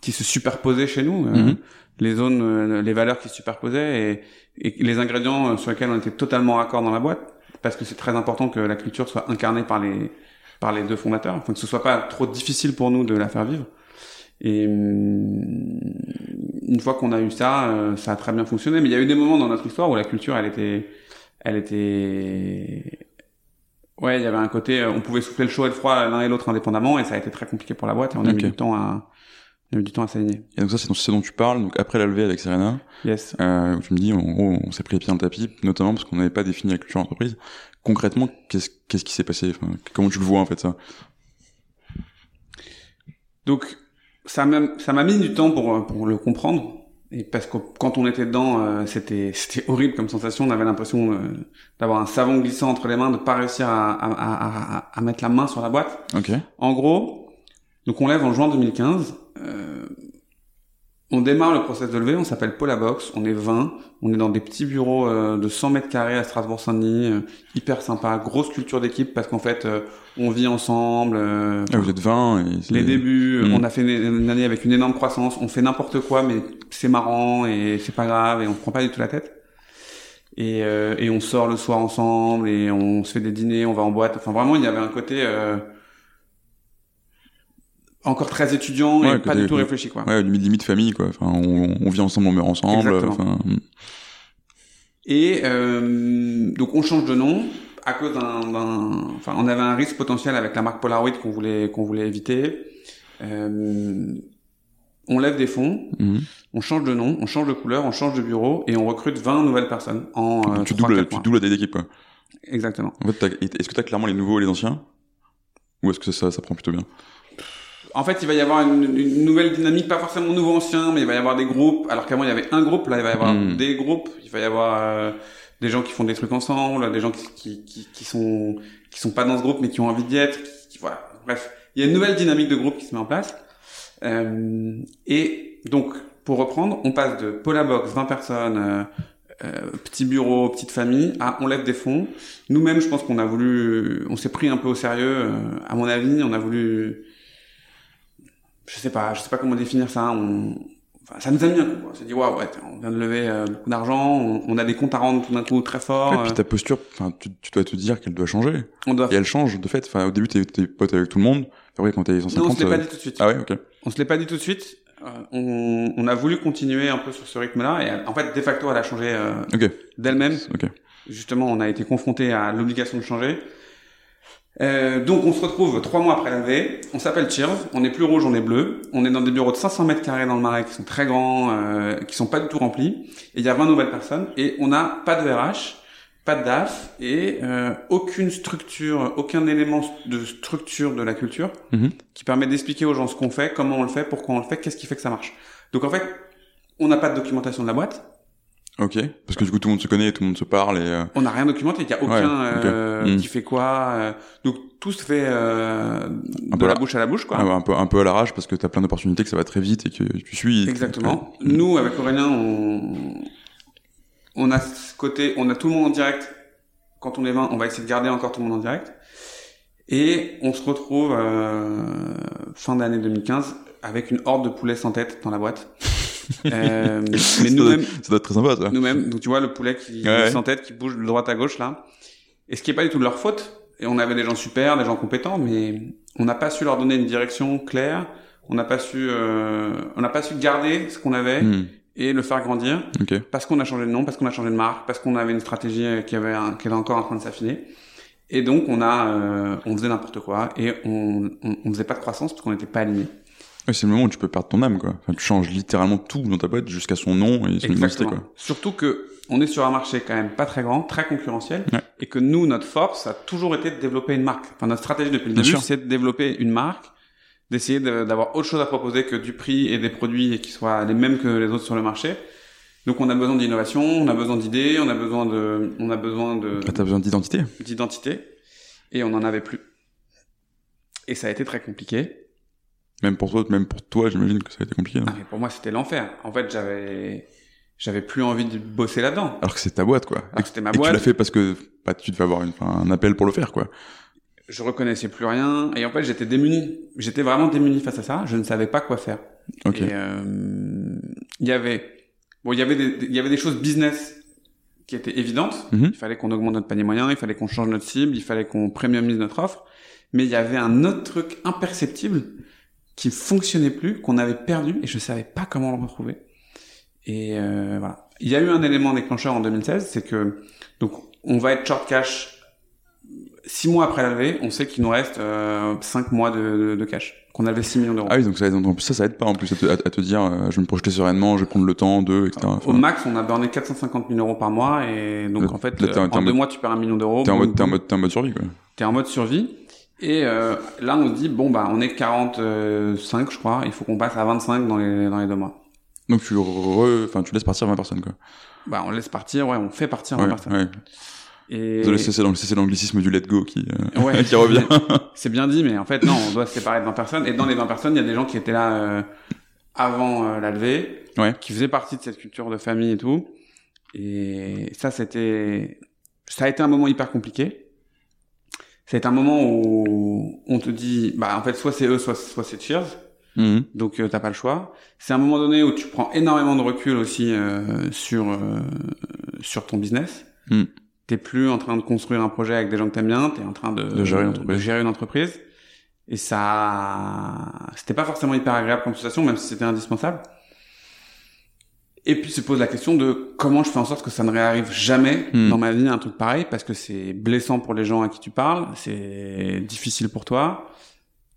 qui se superposaient chez nous euh, Mhm. les zones euh, les valeurs qui se superposaient et, et les ingrédients euh, sur lesquels on était totalement raccord dans la boîte. Parce que c'est très important que la culture soit incarnée par les par les deux fondateurs. Enfin que ce soit pas trop difficile pour nous de la faire vivre et hum, une fois qu'on a eu ça, euh, ça a très bien fonctionné. Mais il y a eu des moments dans notre histoire où la culture, elle était, elle était, ouais, il y avait un côté, euh, on pouvait souffler le chaud et le froid l'un et l'autre indépendamment, et ça a été très compliqué pour la boîte. Et on a Ok. mis du temps à, on a mis du temps à s'aligner. Et donc ça c'est ce dont tu parles. Donc après la levée avec Serena, Yes. euh, où tu me dis en gros on s'est pris les pieds dans le tapis, notamment parce qu'on n'avait pas défini la culture entreprise. Concrètement, qu'est-ce qu'est-ce qui s'est passé? Enfin, Comment tu le vois en fait ça? Donc ça m'a ça m'a mis du temps pour pour le comprendre. Et parce que quand on était dedans euh, c'était c'était horrible comme sensation. On avait l'impression euh, d'avoir un savon glissant entre les mains de pas réussir à, à, à, à- mettre la main sur la boîte. Ok. en gros donc on lève en juin 2015 euh, on démarre le process de levée on s'appelle Polabox on est 20 on est dans des petits bureaux euh, de 100 mètres carrés à Strasbourg-Saint-Denis euh, hyper sympa grosse culture d'équipe parce qu'en fait euh, on vit ensemble Ah, vous êtes 20 et les débuts, Mm. on a fait une, une année avec une énorme croissance, on fait n'importe quoi, mais c'est marrant et c'est pas grave et on se prend pas du tout la tête. Et, euh, et on sort le soir ensemble et on se fait des dîners, on va en boîte. Enfin vraiment, il y avait un côté euh, encore très étudiant et pas du tout réfléchi quoi. Ouais, limite, limite famille, quoi. Enfin, on, on vit ensemble, on meurt ensemble. Enfin, Et euh, donc on change de nom. à cause d'un, d'un- enfin, on avait un risque potentiel avec la marque Polaroid qu'on voulait qu'on voulait éviter. Euh, on lève des fonds, Mhm. on change de nom, on change de couleur, on change de bureau et on recrute 20 nouvelles personnes en euh, tu 3, doubles, 4 tu doubles taille d'équipe, quoi. Exactement. En fait, est-ce que t'as clairement les nouveaux et les anciens? Ou est-ce que ça, ça prend plutôt bien? En fait, il va y avoir une, une nouvelle dynamique, pas forcément nouveau ancien, mais il va y avoir des groupes. Alors qu'avant il y avait un groupe, là il va y avoir Hmm. des groupes. Il va y avoir euh, des gens qui font des trucs ensemble, des gens qui, qui, qui, qui sont qui sont pas dans ce groupe mais qui ont envie d'y être. Qui, qui- voilà. Bref, il y a une nouvelle dynamique de groupe qui se met en place. Euh, et donc, pour reprendre, on passe de Polabox, 20 personnes, euh, euh, petit bureau, petite famille, à on lève des fonds. Nous-mêmes, je pense qu'on a voulu, on s'est pris un peu au sérieux. euh, à mon avis, on a voulu, je sais pas, je sais pas comment définir ça. On, enfin, ça nous a mis un coup. quoi. On s'est dit waouh, ouais, on vient de lever euh, beaucoup d'argent, on, on a des comptes à rendre tout d'un coup très forts. Et puis euh, ta posture, enfin, tu, tu dois te dire qu'elle doit changer. on doit. Et elle change, de fait. Enfin, au début, t'es, t'es pote avec tout le monde. Après, quand t'es Non, on 150... se l'est pas euh, dit tout de suite. Ah ouais, ok. On se l'est pas dit tout de suite. On, on a voulu continuer un peu sur ce rythme-là et en fait, de facto, elle a changé d'elle-même. Ok. Justement, on a été confronté à l'obligation de changer. Euh, donc, on se retrouve trois mois après la V. On s'appelle Cheers. On est plus rouge, on est bleu. On est dans des bureaux de 500 mètres carrés dans le Marais qui sont très grands, euh, qui sont pas du tout remplis. Et il y a 20 nouvelles personnes. Et on n'a pas de RH, pas de DAF et euh, aucune structure, aucun élément de structure de la culture Mhm. qui permet d'expliquer aux gens ce qu'on fait, comment on le fait, pourquoi on le fait, qu'est-ce qui fait que ça marche. Donc en fait, on n'a pas de documentation de la boîte. Ok. Parce que du coup, tout le monde se connaît, tout le monde se parle et... euh, On n'a rien documenté, il n'y a aucun Ouais, euh, Mm. qui fait quoi. euh, donc tout se fait euh, de peu la bouche à la bouche, quoi. ah un peu, un peu à l'arrache parce que t'as plein d'opportunités que ça va très vite et que tu suis. Exactement. Ouais. Nous, avec Aurélien, on, on a ce côté, on a tout le monde en direct. Quand on est 20, on va essayer de garder encore tout le monde en direct. Et on se retrouve euh, fin d'année 2015 avec une horde de poulets sans tête dans la boîte. Euh, mais nous-mêmes, ça doit être très sympa, ça. nous-mêmes, donc tu vois le poulet qui Ouais. sans tête, qui bouge de droite à gauche là. Et ce qui est pas du tout de leur faute. Et on avait des gens super, des gens compétents, mais on n'a pas su leur donner une direction claire. On n'a pas su, euh, on n'a pas su garder ce qu'on avait Hmm. et le faire grandir Ok. parce qu'on a changé de nom, parce qu'on a changé de marque, parce qu'on avait une stratégie qui avait un- qui était encore en train de s'affiner. Et donc on a, euh, on faisait n'importe quoi et on, on, on faisait pas de croissance parce qu'on n'était pas aligné. Ouais, c'est le moment où tu peux perdre ton âme, quoi. Enfin, tu changes littéralement tout dans ta boîte jusqu'à son nom et son identité, Exactement. quoi. Surtout que on est sur un marché quand même pas très grand, très concurrentiel, Ouais. et que nous, notre force a toujours été de développer une marque. Enfin, notre stratégie depuis le Bien début, c'est de développer une marque, d'essayer de- d'avoir autre chose à proposer que du prix et des produits qui soient les mêmes que les autres sur le marché. Donc, on a besoin d'innovation, on a besoin d'idées, on a besoin de, on a besoin de Ah, t'as besoin d'identité. d'identité, et on n'en avait plus. Et ça a été très compliqué. Même pour toi, même pour toi, j'imagine que ça a été compliqué. Ah, mais pour moi, c'était l'enfer. En fait, j'avais, j'avais plus envie de bosser là-dedans. Alors que c'est ta boîte, quoi. Alors que c'était ma Et tu boîte. l'as fait parce que bah, tu devais avoir une, un appel pour le faire, quoi. je reconnaissais plus rien et en fait j'étais démuni j'étais vraiment démuni face à ça je ne savais pas quoi faire Ok. et euh, il y avait bon il y avait des il y avait des choses business qui étaient évidentes Mhm. il fallait qu'on augmente notre panier moyen il fallait qu'on change notre cible il fallait qu'on premiumise notre offre mais il y avait un autre truc imperceptible qui fonctionnait plus qu'on avait perdu et je savais pas comment le retrouver et euh, voilà il y a eu un élément déclencheur en 2016 c'est que donc on va être short cash six mois après la levée, on sait qu'il nous reste euh, cinq mois de, de, de cash. Qu'on a levé 6 millions d'euros. Ah oui, donc ça, aide- en plus, ça, ça aide pas en plus à te, à- à te dire, euh, je vais me projeter sereinement, je vais prendre le temps de, etc. Au max, on a burné 450 000 euros par mois et donc en fait, là, en- deux mois, tu perds un million d'euros. t'es en Boum, mode, t'es en boum. mode, t'es en mode survie, quoi. T'es en mode survie. Et euh, là, on se dit, bon, bah, on est 45, je crois, il faut qu'on passe à 25 dans les, dans les deux mois. Donc tu re, enfin, tu laisses partir 20 personnes, quoi. Bah, on laisse partir, ouais, on fait partir 20 Ouais, personnes. ouais. Et... C'est c'est l'ang- c'est l'anglicisme du let go qui, euh, Ouais. qui revient. C'est bien dit, mais en fait, non, on doit se séparer de 20 personnes. Et dans les 20 personnes, il y a des gens qui étaient là euh, avant euh, la levée, Ouais. qui faisaient partie de cette culture de famille et tout. Et ça, c'était... Ça a été un moment hyper compliqué. Été un moment où on te dit, bah en fait, soit c'est eux, soit, soit c'est Cheers. Mhm. Donc euh, t'as pas le choix. C'est un moment donné où tu prends énormément de recul aussi euh, sur euh, sur ton business. Mm. T'es plus en train de construire un projet avec des gens que t'aimes bien. T'es en train de, De gérer une entreprise. de gérer une entreprise. Et ça, c'était pas forcément hyper agréable comme situation, même si c'était indispensable. Et puis se pose la question de comment je fais en sorte que ça ne réarrive jamais Hmm. dans ma vie un truc pareil parce que c'est blessant pour les gens à qui tu parles, c'est difficile pour toi,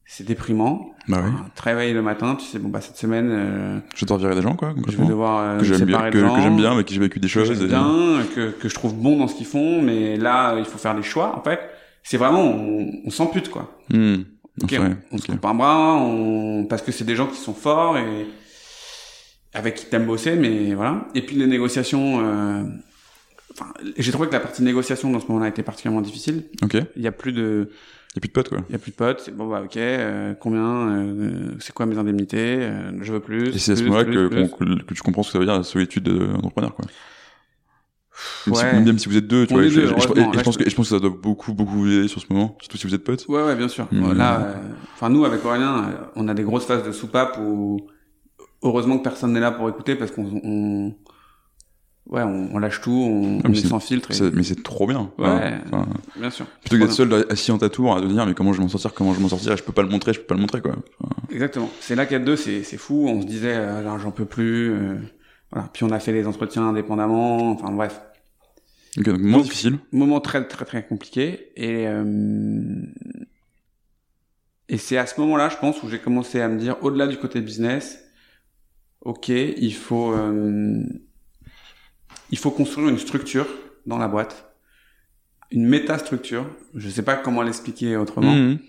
c'est déprimant. Bah oui. Enfin, te réveilles le matin, tu sais bon bah cette semaine euh, Je dois virer des gens, quoi, je vais devoir euh, Que me j'aime bien, que, que j'aime bien, avec qui j'ai vécu des que choses. j'aime et- bien, que, que je trouve bon dans ce qu'ils font, mais là il faut faire des choix en fait. C'est vraiment on, on s'ampute quoi. Hmm. Ok, vrai, on se ok. coupe un bras, on... parce que c'est des gens qui sont forts et avec qui t'aimes bosser, mais voilà. Et puis les négociations, euh... enfin, j'ai trouvé que la partie négociation dans ce moment-là était particulièrement difficile. Ok. Il y a plus de, Y a plus de potes, quoi. il y a plus de potes. C'est bon bah ok, euh, combien, euh, c'est quoi mes indemnités, euh, je veux plus. Et c'est à ce moment-là que, tu comprends ce que ça veut dire la solitude d'entrepreneur, quoi. Même, si, Ouais. même si vous êtes deux, tu On vois. je- deux, je- pense que, et je pense que ça doit beaucoup, beaucoup vous aider sur ce moment, surtout si vous êtes potes. Ouais, ouais, bien sûr. Mhm. Là, euh, enfin nous avec Aurélien, euh, on a des grosses phases de soupape où heureusement que personne n'est là pour écouter parce qu'on, on... ouais, on, on lâche tout, on, Ah, on mais est c'est- sans filtre. et- Ça- Mais c'est trop bien. Ouais. Enfin, Bien sûr. plutôt que d'être seul assis en ta tour à te dire, mais comment je vais m'en sortir, comment je vais m'en sortir, je peux pas le montrer, je peux pas le montrer, quoi. Enfin, Exactement. C'est là a deux, c'est, c'est fou. On se disait, euh, là, j'en peux plus. euh, voilà. Puis on a fait les entretiens indépendamment. Enfin bref, ok, donc Donc- difficile. moment très très très compliqué. Et euh, et c'est à ce moment-là, je pense, où j'ai commencé à me dire, au-delà du côté business, ok, il faut euh, il faut construire une structure dans la boîte, une métastructure. Je sais pas comment l'expliquer autrement. Mhm.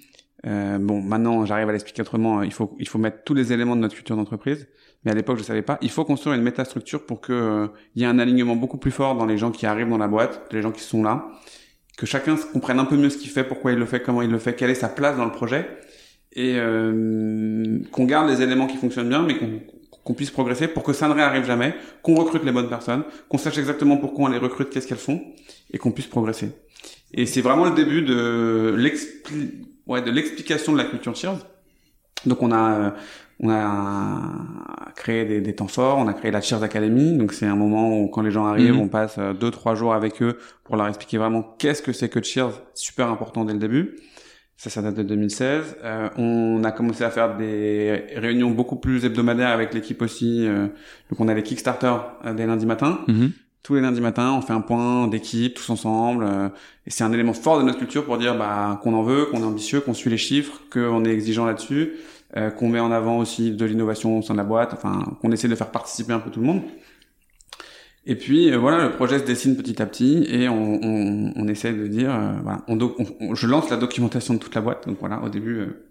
Euh, bon, maintenant, j'arrive à l'expliquer autrement. Il faut, il faut mettre tous les éléments de notre culture d'entreprise. Mais à l'époque, je savais pas. Il faut construire une métastructure pour que euh, il y ait un alignement beaucoup plus fort dans les gens qui arrivent dans la boîte, les gens qui sont là, que chacun comprenne un peu mieux ce qu'il fait, pourquoi il le fait, comment il le fait, quelle est sa place dans le projet, et euh, qu'on garde les éléments qui fonctionnent bien, mais qu'on qu'on puisse progresser pour que ça ne réarrive jamais, qu'on recrute les bonnes personnes, qu'on sache exactement pourquoi on les recrute, qu'est-ce qu'elles font, et qu'on puisse progresser. Et c'est vraiment le début de l'expli- ouais, de l'explication de la culture Cheers. Donc on a euh, on a créé des, des temps forts, on a créé la Cheers Academy. Donc c'est un moment où quand les gens arrivent, Mhm. on passe euh, deux trois jours avec eux pour leur expliquer vraiment qu'est-ce que c'est que Cheers. Super important dès le début. Ça, ça date de 2016. Euh, on a commencé à faire des réunions beaucoup plus hebdomadaires avec l'équipe aussi. euh, donc on a les Kickstarter euh, dès lundi matin Mhm. tous les lundis matins, on fait un point d'équipe tous ensemble. euh, et c'est un élément fort de notre culture pour dire bah, qu'on en veut, qu'on est ambitieux, qu'on suit les chiffres, qu'on est exigeant là-dessus, euh, qu'on met en avant aussi de l'innovation au sein de la boîte, enfin qu'on essaie de faire participer un peu tout le monde. Et puis euh, voilà, le projet se dessine petit à petit et on, on, on essaie de dire, euh, voilà, on on- je lance la documentation de toute la boîte. Donc voilà, au début, euh,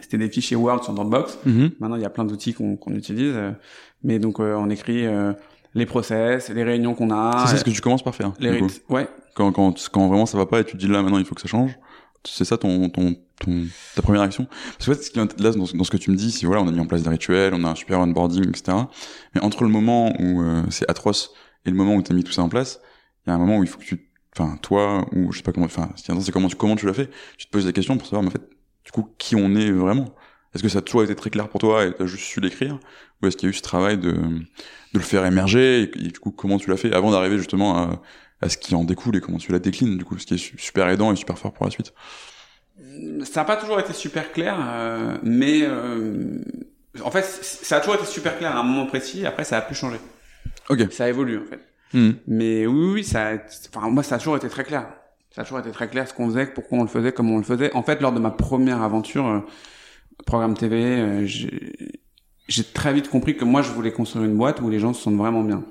c'était des fichiers Word sur Dropbox. Mhm. Maintenant, il y a plein d'outils qu'on qu'on utilise, euh, mais donc euh, on écrit euh, les process, les réunions qu'on a, c'est ce que tu commences par faire. les rites. Ouais, Quand, quand, quand vraiment ça va pas et tu te dis là maintenant il faut que ça change, c'est ça ton, ta première action? Parce que fait, ce qui là, dans, dans ce que tu me dis, c'est voilà, on a mis en place des rituels, on a un super onboarding, etc. Mais entre le moment où euh, c'est atroce et le moment où tu as mis tout ça en place, il y a un moment où il faut que tu, enfin, toi, ou je sais pas comment, enfin, ce qui est important, c'est comment tu, comment tu l'as fait. Tu te poses des questions pour savoir, mais en fait, du coup, qui on est vraiment? Est-ce que ça a toujours été très clair pour toi et t'as juste su l'écrire? Ou est-ce qu'il y a eu ce travail de, de le faire émerger et, et du coup, comment tu l'as fait avant d'arriver justement à, à ce qui en découle et comment tu la déclines, du coup, ce qui est su- super aidant et super fort pour la suite. ça n'a pas toujours été super clair, euh, mais euh, en fait, ça a toujours été super clair à un moment précis. Après, ça a pu changer. Ok. Ça évolue en fait. Mhm. Mais oui, oui, ça, a- enfin moi, ça a toujours été très clair. Ça a toujours été très clair ce qu'on faisait, pourquoi on le faisait, comment on le faisait. En fait, lors de ma première aventure, euh, programme TV, euh, j'ai j'ai très vite compris que moi, je voulais construire une boîte où les gens se sentent vraiment bien.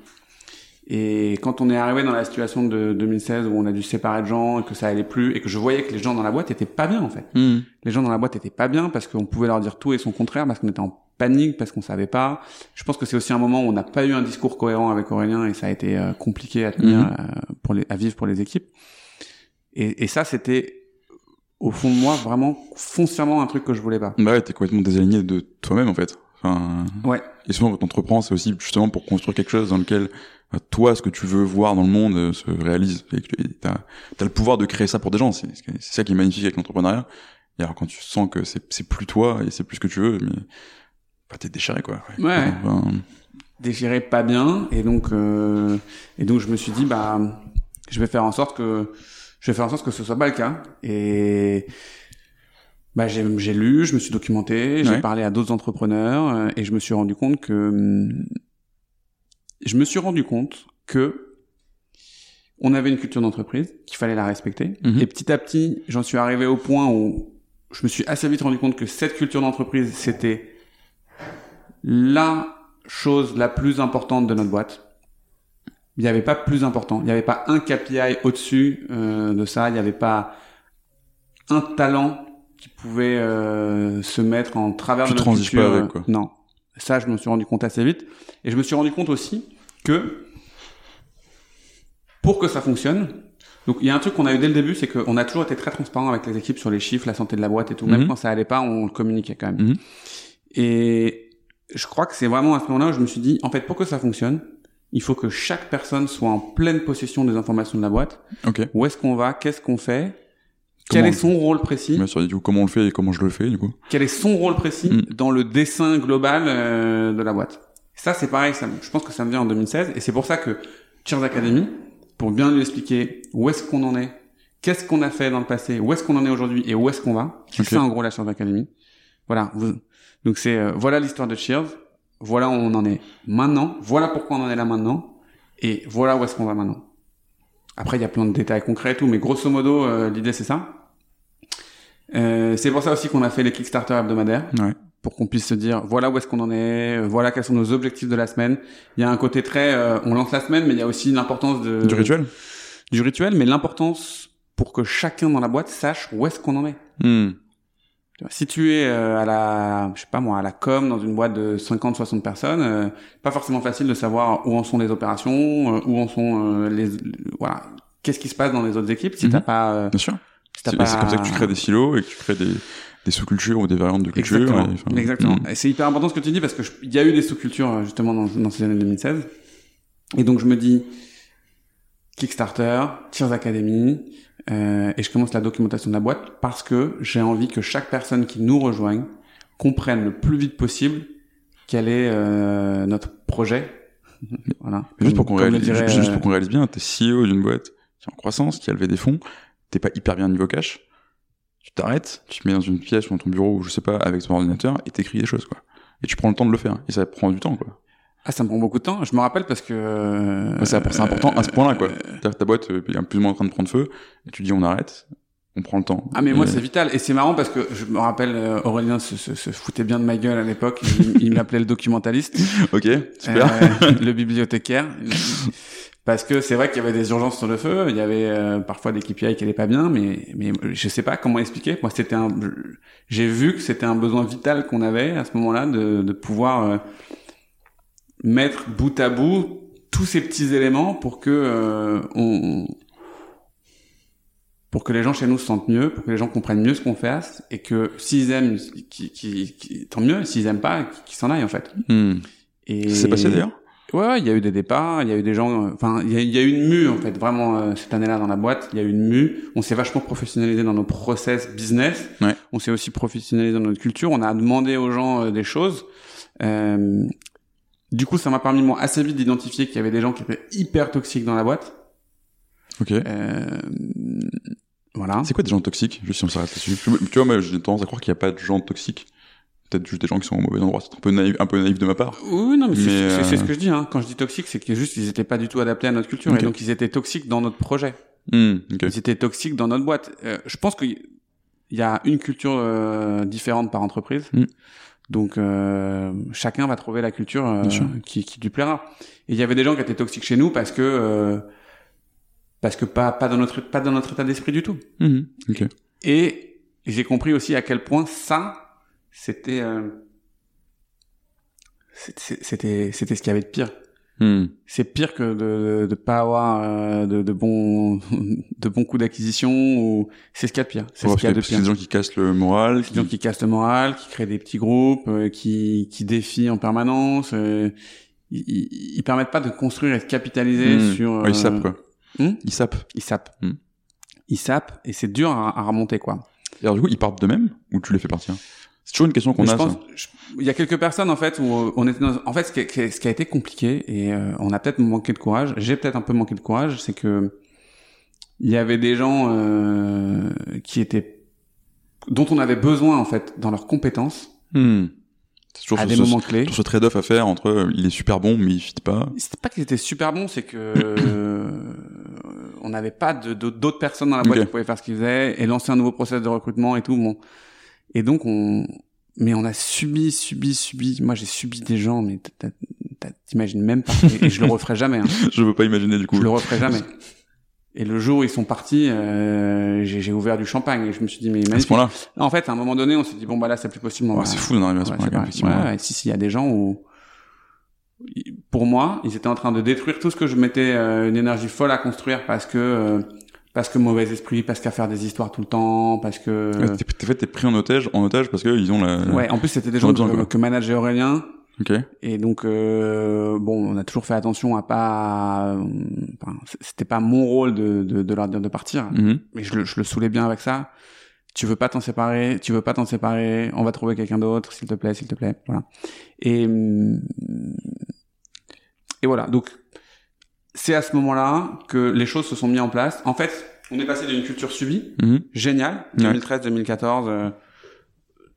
Et quand on est arrivé dans la situation de 2016 où on a dû se séparer de gens et que ça allait plus et que je voyais que les gens dans la boîte étaient pas bien en fait. Mhm. Les gens dans la boîte étaient pas bien parce qu'on pouvait leur dire tout et son contraire parce qu'on était en panique parce qu'on savait pas. Je pense que c'est aussi un moment où on n'a pas eu un discours cohérent avec Aurélien et ça a été euh, compliqué à tenir Mhm. euh, pour les, à vivre pour les équipes. Et, et ça, c'était au fond de moi vraiment foncièrement un truc que je voulais pas. Bah ouais, t'es complètement désaligné de toi-même, en fait. Enfin, Ouais. et souvent, quand t'entreprends, c'est aussi justement pour construire quelque chose dans lequel euh, toi, ce que tu veux voir dans le monde euh, se réalise. Et tu as, le pouvoir de créer ça pour des gens. C'est ça qui est magnifique avec l'entrepreneuriat. Et alors, quand tu sens que c'est plus toi et c'est plus ce que tu veux, mais bah, t'es déchiré, quoi. Ouais. Enfin, déchiré pas bien et donc euh, et donc je me suis dit bah je vais faire en sorte que je vais faire en sorte que ce soit pas le cas et bah j'ai j'ai lu je me suis documenté j'ai Ouais. parlé à d'autres entrepreneurs euh, et je me suis rendu compte que hum, je me suis rendu compte que on avait une culture d'entreprise, qu'il fallait la respecter. Mhm. Et petit à petit, j'en suis arrivé au point où je me suis assez vite rendu compte que cette culture d'entreprise, c'était la chose la plus importante de notre boîte. Il n'y avait pas plus important. Il n'y avait pas un KPI au-dessus euh, de ça. Il n'y avait pas un talent qui pouvait euh, se mettre en travers Tu de notre transiges culture. pas avec, quoi. Non. Ça, je me suis rendu compte assez vite. Et je me suis rendu compte aussi que pour que ça fonctionne, donc il y a un truc qu'on a eu dès le début, c'est qu'on a toujours été très transparent avec les équipes sur les chiffres, la santé de la boîte et tout. Même Mhm. quand ça allait pas, on le communiquait quand même. Mhm. Et je crois que c'est vraiment à ce moment-là où je me suis dit, en fait, pour que ça fonctionne, il faut que chaque personne soit en pleine possession des informations de la boîte. Ok. Où est-ce qu'on va? Qu'est-ce qu'on fait? Comment Quel est on- son rôle précis Bien sûr, du coup, comment on le fait et comment je le fais, du coup. Quel est son rôle précis Mm. dans le dessin global euh, de la boîte? Ça, c'est pareil. Ça, je pense que ça me vient en 2016, et c'est pour ça que Cheers Academy, pour bien lui expliquer où est-ce qu'on en est, qu'est-ce qu'on a fait dans le passé, où est-ce qu'on en est aujourd'hui et où est-ce qu'on va. C'est Ok. ça en gros la Cheers Academy. Voilà. vous- Donc c'est euh, voilà l'histoire de Cheers. Voilà où on en est maintenant. Voilà pourquoi on en est là maintenant. Et voilà où est-ce qu'on va maintenant. Après, il y a plein de détails concrets et tout, mais grosso modo, euh, l'idée c'est ça. Euh, c'est pour ça aussi qu'on a fait les Kickstarter hebdomadaires Ouais. pour qu'on puisse se dire voilà où est-ce qu'on en est, euh, voilà quels sont nos objectifs de la semaine. Il y a un côté très euh, on lance la semaine, mais il y a aussi l'importance de Du rituel du rituel, mais l'importance pour que chacun dans la boîte sache où est-ce qu'on en est. Hmm. Si tu es euh, à la, je sais pas moi, à la com dans une boîte de 50-60 personnes, euh, pas forcément facile de savoir où en sont les opérations, euh, où en sont euh, les, voilà, qu'est-ce qui se passe dans les autres équipes si Mhm. t'as pas, euh, Bien sûr. si t'as C'est pas- c'est comme ça que tu crées des silos et que tu crées des, des sous-cultures ou des variantes de culture. Exactement. et, enfin, Exactement. hmm. Et c'est hyper important ce que tu dis parce que il y a eu des sous-cultures euh, justement dans, dans ces années 2016. Et donc je me dis Kickstarter, Tears Academy, euh, et je commence la documentation de la boîte parce que j'ai envie que chaque personne qui nous rejoigne comprenne le plus vite possible quel est euh, notre projet. voilà. Mais juste pour qu'on réalise, dirait, juste euh, pour qu'on réalise bien, t'es CEO d'une boîte qui est en croissance, qui a levé des fonds, t'es pas hyper bien niveau cash, tu t'arrêtes, tu te mets dans une pièce ou dans ton bureau ou je sais pas avec ton ordinateur et t'écris des choses quoi. Et tu prends le temps de le faire et ça prend du temps quoi. Ah, ça me prend beaucoup de temps. Je me rappelle parce que euh, Ouais, c'est c'est important à ce point-là quoi. euh, ta boîte euh, est plus ou moins en train de prendre feu et tu dis on arrête, on prend le temps. Ah mais moi c'est vital et c'est marrant parce que je me rappelle euh, Aurélien se, se, se foutait bien de ma gueule à l'époque, il, il m'appelait le documentaliste, Ok, super. euh, le bibliothécaire, parce que c'est vrai qu'il y avait des urgences sur le feu, il y avait euh, parfois des KPI qui allaient pas bien, mais mais je sais pas comment expliquer. Moi c'était un, j'ai vu que c'était un besoin vital qu'on avait à ce moment-là de, de pouvoir euh, mettre bout à bout tous ces petits éléments pour que euh, on pour que les gens chez nous se sentent mieux, pour que les gens comprennent mieux ce qu'on fait, et que s'ils aiment, qui, qui, qui- tant mieux. S'ils aiment pas, qu'ils s'en aillent en fait. Hmm. Et C'est passé d'ailleurs? Ouais, il y a eu des départs, il y a eu des gens, euh, enfin, il y a, il y a eu une mue en fait, vraiment euh, cette année-là dans la boîte, il y a eu une mue. On s'est vachement professionnalisé dans nos process business. Ouais. On s'est aussi professionnalisé dans notre culture. On a demandé aux gens euh, des choses. Euh, du coup, ça m'a permis moi assez vite d'identifier qu'il y avait des gens qui étaient hyper toxiques dans la boîte. Ok. Euh, voilà. C'est quoi des gens toxiques? Juste si on s'arrête là-dessus. Tu vois, moi j'ai tendance à croire qu'il n'y a pas de gens toxiques. Peut-être juste des gens qui sont au mauvais endroit. C'est un peu naïf, un peu naïf de ma part. Oui, non, mais, c'est- Mais, c'est c'est euh, ce que je dis. Hein. Quand je dis toxique, c'est que juste ils étaient pas du tout adaptés à notre culture et donc ils étaient toxiques dans notre projet. Hmm, ok. Ils étaient toxiques dans notre boîte. Euh, je pense qu'il y a une culture euh, différente par entreprise. Mm. Donc euh, chacun va trouver la culture euh, qui, qui lui plaira. Et il y avait des gens qui étaient toxiques chez nous parce que euh, parce que pas pas dans notre pas dans notre état d'esprit du tout. Hmm, ok. Et j'ai compris aussi à quel point ça c'était euh, c'était c'était c'était ce qu'il y avait de pire. Hmm. C'est pire que de de pas avoir euh, de, de bons de bons coups d'acquisition ou c'est ce qu'il y a de pire. C'est ce qu'il y a de c'est pire. des gens qui cassent le moral. Des gens qui cassent le moral, qui créent des petits groupes, euh, qui qui défient en permanence. euh, ils, ils, ils permettent pas de construire et de capitaliser Hmm. sur. Ouais, ils euh, sapent quoi. Hmm? Ils sapent. Ils sapent. Ils sapent et c'est dur à, à remonter quoi. Et alors du coup, ils partent d'eux-mêmes ou tu les fais partir? C'est toujours une question qu'on a. il y a quelques personnes en fait où on était dans, en fait ce qui, ce a été compliqué et euh, on a peut-être manqué de courage. J'ai peut-être un peu manqué de courage, c'est que il y avait des gens euh, qui étaient dont on avait besoin en fait dans leurs compétences. Hmm. C'est toujours à ce- des ce- moments clés. toujours ce trade-off à faire entre euh, il est super bon mais il fit pas. C'était pas qu'il était super bon, c'est que euh, on n'avait pas de- de- d'autres personnes dans la boîte qui pouvaient faire ce qu'ils faisaient et lancer un nouveau process de recrutement et tout. Bon, et donc on, mais on a subi, subi, subi. Moi, j'ai subi des gens, mais t'imagines même pas. Et, et je le referai jamais. Hein. Je veux pas imaginer du coup. Je le referai jamais. Et le jour où ils sont partis, euh, j'ai ouvert du champagne et je me suis dit mais À ce point-là, En fait, à un moment donné, on s'est dit bon bah là c'est plus possible. Ouais, c'est fou d'en arriver à ce point-là, ouais, si, si, il y a des gens où, pour moi, ils étaient en train de détruire tout ce que je mettais euh, une énergie folle à construire parce que, euh, parce que mauvais esprit, parce qu'à faire des histoires tout le temps, parce que, Ouais, t'es- fait, t'es pris en otage, en otage parce que ils ont la. ouais, en plus c'était des gens que, que manageait Aurélien. Ok. Et donc, euh, bon, on a toujours fait attention à pas, enfin, c'était pas mon rôle de, de, de leur dire de partir Mhm. mais je le, je le saoulais bien avec ça. Tu veux pas t'en séparer, tu veux pas t'en séparer, on va trouver quelqu'un d'autre, s'il te plaît, s'il te plaît, voilà. Et hum, et voilà. Donc c'est à ce moment-là que les choses se sont mises en place. En fait, on est passé d'une culture subie, Mhm. géniale, Ouais. 2013-2014, euh,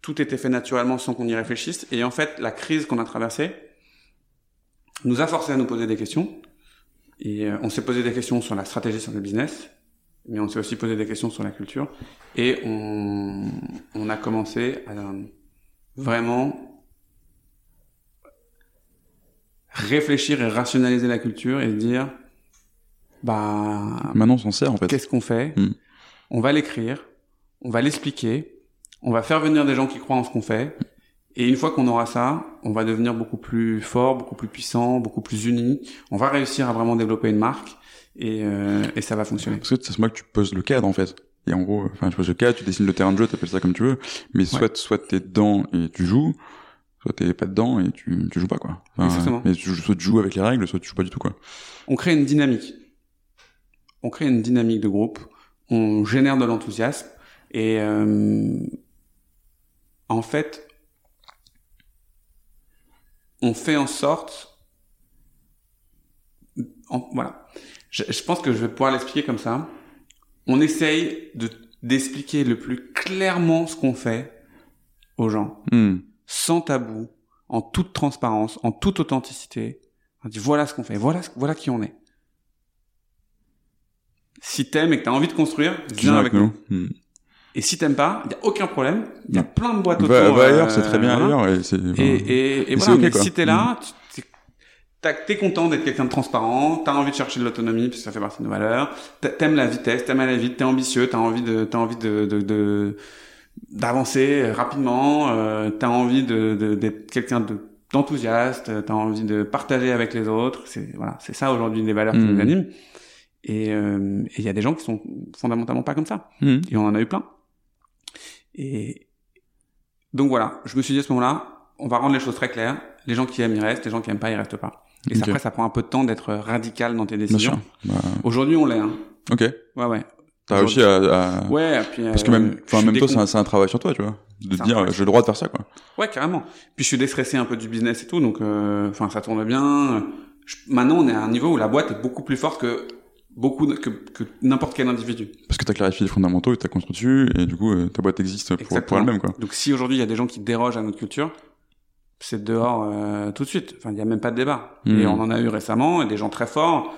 tout était fait naturellement sans qu'on y réfléchisse. Et en fait, la crise qu'on a traversée nous a forcé à nous poser des questions. Et euh, on s'est posé des questions sur la stratégie, sur le business, mais on s'est aussi posé des questions sur la culture. Et on, on a commencé à euh, vraiment réfléchir et rationaliser la culture et dire, bah, Maintenant, on s'en sert en fait. qu'est-ce qu'on fait? Mm. On va l'écrire, on va l'expliquer, on va faire venir des gens qui croient en ce qu'on fait. Et une fois qu'on aura ça, on va devenir beaucoup plus fort, beaucoup plus puissant, beaucoup plus uni. On va réussir à vraiment développer une marque et, euh, et ça va fonctionner. Parce que c'est ce moment que tu poses le cadre en fait. Et en gros, enfin, tu poses le cadre, tu dessines le terrain de jeu, t'appelles ça comme tu veux. Mais soit, soit t'es dedans et tu joues, soit t'es pas dedans et tu, tu joues pas quoi. Enfin, Exactement. Tu, soit tu joues avec les règles, soit tu joues pas du tout quoi. On crée une dynamique. On crée une dynamique de groupe. On génère de l'enthousiasme et euh, en fait, on fait en sorte, en- voilà. Je, je pense que je vais pouvoir l'expliquer comme ça. On essaye de d'expliquer le plus clairement ce qu'on fait aux gens Hmm. Sans tabou, en toute transparence, en toute authenticité. On dit voilà ce qu'on fait, voilà, ce- voilà qui on est. Si t'aimes et que t'as envie de construire, viens avec nous. Hmm. Et si t'aimes pas, il y a aucun problème. Il y a plein de boîtes autour. Va, va euh, ailleurs, c'est très bien voilà. ailleurs. Et, Et, et, et voilà, c'est ok, mais si t'es là, tu- t'es- content d'être quelqu'un de transparent, t'as envie de chercher de l'autonomie, parce que ça fait partie de nos valeurs, t'a- t'aimes la vitesse, t'aimes aller vite, t'es ambitieux, t'as envie de, t'as envie de, de, de- d'avancer rapidement, euh, t'as envie de, de- d'être quelqu'un de d'enthousiaste, t'as envie de partager avec les autres, c'est voilà, c'est ça aujourd'hui les valeurs qui nous animent. Et euh, et il y a des gens qui sont fondamentalement pas comme ça. hmm. Et on en a eu plein. Et donc voilà, je me suis dit à ce moment-là, on va rendre les choses très claires. Les gens qui aiment, ils restent. Les gens qui aiment pas, ils restent pas. Et ça, après, ça prend un peu de temps d'être radical dans tes décisions. Bah, Aujourd'hui, on l'est. Hein. ok. Ouais, ouais. T'as réussi à, à- Ouais, puis, parce que euh, même, enfin, suis même décon- c'est un, un travail sur toi, tu vois. De te dire, travail. j'ai le droit de faire ça, quoi. Ouais, carrément. Puis je suis déstressé un peu du business et tout, donc euh, enfin ça tourne bien. Je- maintenant, on est à un niveau où la boîte est beaucoup plus forte que beaucoup de- que, que n'importe quel individu. Parce que t'as clarifié les fondamentaux et t'as construit dessus, et du coup, euh, ta boîte existe pour, elle-même, quoi. Donc si aujourd'hui il y a des gens qui dérogent à notre culture, c'est dehors euh, tout de suite. Enfin, il n'y a même pas de débat. Mhm. Et on en a eu récemment, et des gens très forts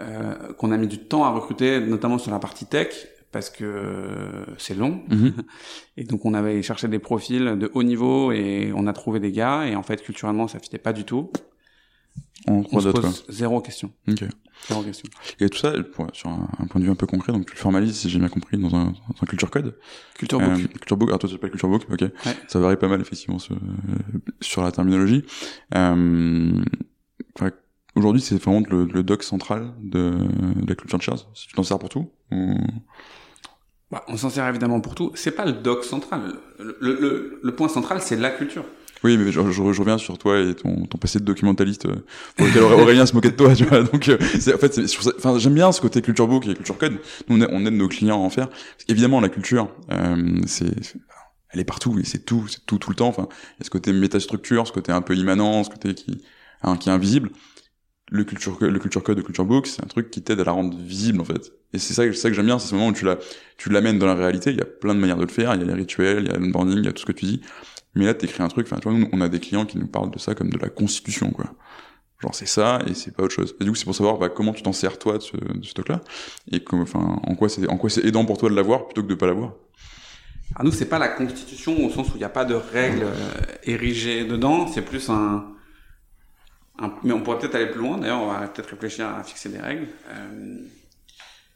euh, qu'on a mis du temps à recruter, notamment sur la partie tech, parce que euh, c'est long. Mhm. Et donc on avait cherché des profils de haut niveau et on a trouvé des gars. Et en fait, culturellement, ça fitait pas du tout. On croix se pose zéro question. Ok. Zéro question. Et tout ça, pour- sur un, un point de vue un peu concret, donc tu le formalises, si j'ai bien compris, dans un, dans un culture code. Culture book. Euh, culture book, alors toi tu s'appelles culture book, ok. Ouais. Ça varie pas mal effectivement ce- sur la terminologie. Euh, Aujourd'hui, c'est vraiment le, le doc central de, de la culture de. Si tu t'en sers pour tout. ou- Bah, on s'en sert évidemment pour tout. C'est pas le doc central. Le, le, le, le point central, c'est la culture. Oui, mais je, je- je reviens sur toi et ton, ton passé de documentaliste euh, pour lequel Auré- Aurélien se moquait de toi, tu vois. Donc, euh, en fait, enfin, j'aime bien ce côté culture book et culture code. Nous, on, aide- nos clients à en faire. Parce qu'évidemment, la culture, euh, c'est- elle est partout et c'est tout, c'est tout, tout le temps. Enfin, il y a ce côté métastructure, ce côté un peu immanent, ce côté qui, hein, qui est invisible. Le culture, le culture code, le culture book, c'est un truc qui t'aide à la rendre visible, en fait. Et c'est ça, que- ça que j'aime bien, c'est ce moment où tu la, tu l'amènes dans la réalité. Il y a plein de manières de le faire. Il y a les rituels, il y a l'onboarding, il y a tout ce que tu dis. Mais là, t'écris un truc, enfin, tu vois, nous, on a des clients qui nous parlent de ça comme de la constitution, quoi. Genre, c'est ça, et c'est pas autre chose. Et du coup, c'est pour savoir, bah, comment tu t'en sers, toi, de ce, de ce truc-là. Et comme, enfin, en quoi c'est, en quoi c'est aidant pour toi de l'avoir plutôt que de pas l'avoir. Alors nous, c'est pas la constitution au sens où il n'y a pas de règles euh, érigées dedans. C'est plus un, un, mais on pourrait peut-être aller plus loin. D'ailleurs, on va peut-être réfléchir à fixer des règles. Euh,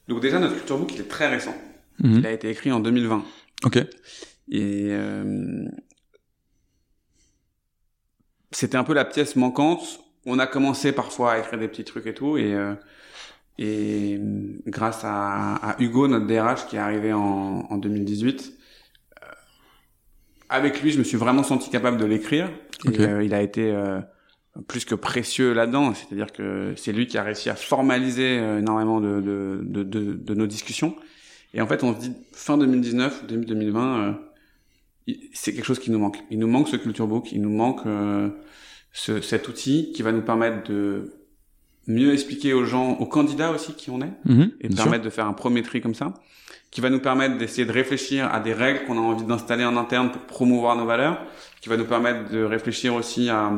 donc déjà, notre culture book, il est très récent. Mhm. Il a été écrit en 2020. Ok. Et euh, c'était un peu la pièce manquante. On a commencé parfois à écrire des petits trucs et tout, et euh, et euh, grâce à, à Hugo, notre DRH, qui est arrivé en, en 2018, euh, avec lui, je me suis vraiment senti capable de l'écrire. Ok. Et euh, il a été euh, plus que précieux là-dedans. C'est-à-dire que c'est lui qui a réussi à formaliser euh, énormément de, de, de, de, de nos discussions. Et en fait, on se dit fin 2019, début 2020, euh, c'est quelque chose qui nous manque. Il nous manque ce culture book, il nous manque euh, ce, cet outil qui va nous permettre de mieux expliquer aux gens, aux candidats aussi qui on est, Mhm, et sûr. permettre de faire un premier tri comme ça, qui va nous permettre d'essayer de réfléchir à des règles qu'on a envie d'installer en interne pour promouvoir nos valeurs, qui va nous permettre de réfléchir aussi à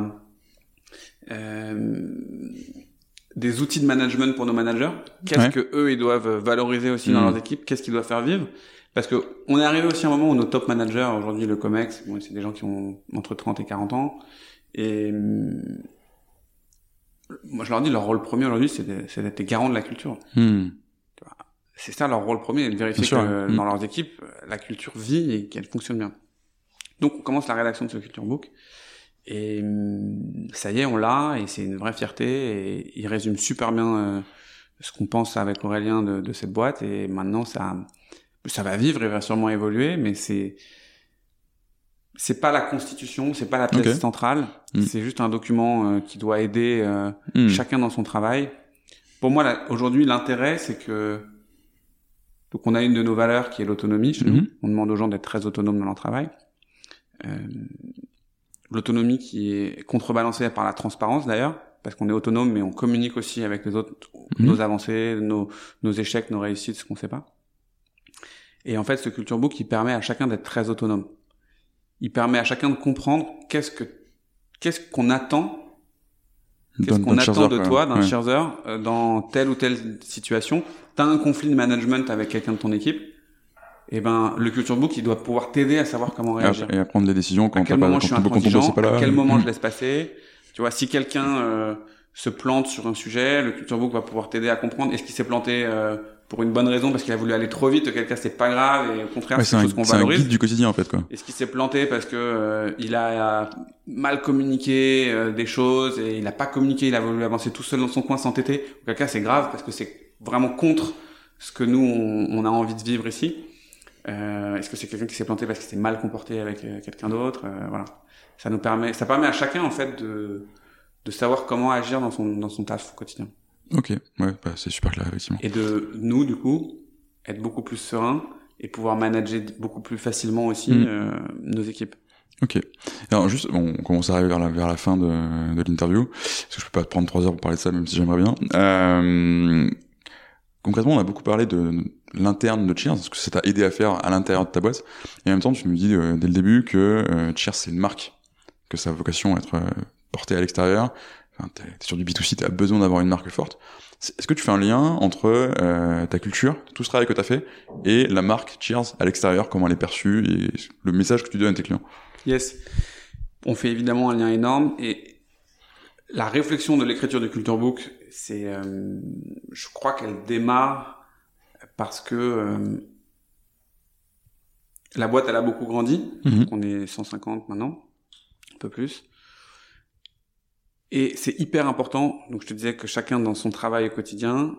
des outils de management pour nos managers. Qu'est-ce Ouais. que eux ils doivent valoriser aussi dans Mhm. leurs équipes? Qu'est-ce qu'ils doivent faire vivre? Parce que on est arrivé aussi à un moment où nos top managers, aujourd'hui le Comex, bon, c'est des gens qui ont entre 30 et 40 ans, et hum, moi je leur dis leur rôle premier aujourd'hui, c'est d'être des garants de la culture. Hmm. C'est ça leur rôle premier, de vérifier Bien que dans leurs équipes, la culture vit et qu'elle fonctionne bien. Donc on commence la rédaction de ce culture book. Et hum, ça y est, on l'a, et c'est une vraie fierté, et il résume super bien euh, ce qu'on pense avec Aurélien de, de cette boîte, et maintenant ça, ça va vivre, il va sûrement évoluer, mais c'est c'est pas la constitution, c'est pas la pièce centrale, Mm. c'est juste un document euh, qui doit aider euh, Hmm. chacun dans son travail. Pour moi, aujourd'hui, l'intérêt, c'est que donc on a une de nos valeurs qui est l'autonomie chez Mhm. nous. On demande aux gens d'être très autonomes dans leur travail. Euh, l'autonomie qui est contrebalancée par la transparence d'ailleurs, parce qu'on est autonome, mais on communique aussi avec les autres Mhm. nos avancées, nos, nos échecs, nos réussites, ce qu'on sait pas. Et en fait, ce culture book, il permet à chacun d'être très autonome. Il permet à chacun de comprendre qu'est-ce que qu'est-ce qu'on attend Qu'est-ce qu'on attend de toi, d'un Ouais. Euh, dans telle ou telle situation T'as un conflit de management avec quelqu'un de ton équipe Et ben, le culture book, il doit pouvoir t'aider à savoir comment Et réagir. à, et à prendre des décisions quand, à quel t'as pas- moment quand, je suis pas là. À quel moment Hmm. je laisse passer Tu vois, si quelqu'un euh, se plante sur un sujet, le culture book va pouvoir t'aider à comprendre est-ce qu'il s'est planté euh, pour une bonne raison parce qu'il a voulu aller trop vite, auquel cas c'est pas grave et au contraire Ouais, c'est chose qu'on c'est un valorise. guide du quotidien en fait quoi. Est-ce qu'il s'est planté parce que euh, il a mal communiqué euh, des choses et il a pas communiqué, il a voulu avancer tout seul dans son coin s'entêter Auquel cas c'est grave parce que c'est vraiment contre ce que nous on, on a envie de vivre ici. Euh, Est-ce que c'est quelqu'un qui s'est planté parce qu'il s'est mal comporté avec euh, quelqu'un d'autre? Euh, Voilà, ça nous permet, ça permet à chacun en fait de de savoir comment agir dans son dans son taf au quotidien Ok, ouais, bah, c'est super clair effectivement. et de nous du coup être beaucoup plus serein et pouvoir manager beaucoup plus facilement aussi Mm. euh, nos équipes. Ok. Alors juste, bon, on commence à arriver vers la, vers la fin de, de l'interview, parce que je peux pas te prendre trois heures pour parler de ça, même si j'aimerais bien. Euh, concrètement, on a beaucoup parlé de l'interne de Cheers, ce que ça t'a aidé à faire à l'intérieur de ta boîte, et en même temps, tu nous dis euh, dès le début que euh, Cheers c'est une marque, que ça a vocation à être euh, portée à l'extérieur. Enfin, t'es, sur du B2C, t'as besoin d'avoir une marque forte. Est-ce que tu fais un lien entre ta culture, tout ce travail que t'as fait, et la marque Cheers à l'extérieur, comment elle est perçue, et le message que tu donnes à tes clients? Yes. On fait évidemment un lien énorme et la réflexion de l'écriture du culture book, c'est, euh, je crois qu'elle démarre parce que euh, la boîte elle a beaucoup grandi. Mhm. On est 150 maintenant, un peu plus. Et c'est hyper important. Donc je te disais que chacun dans son travail au quotidien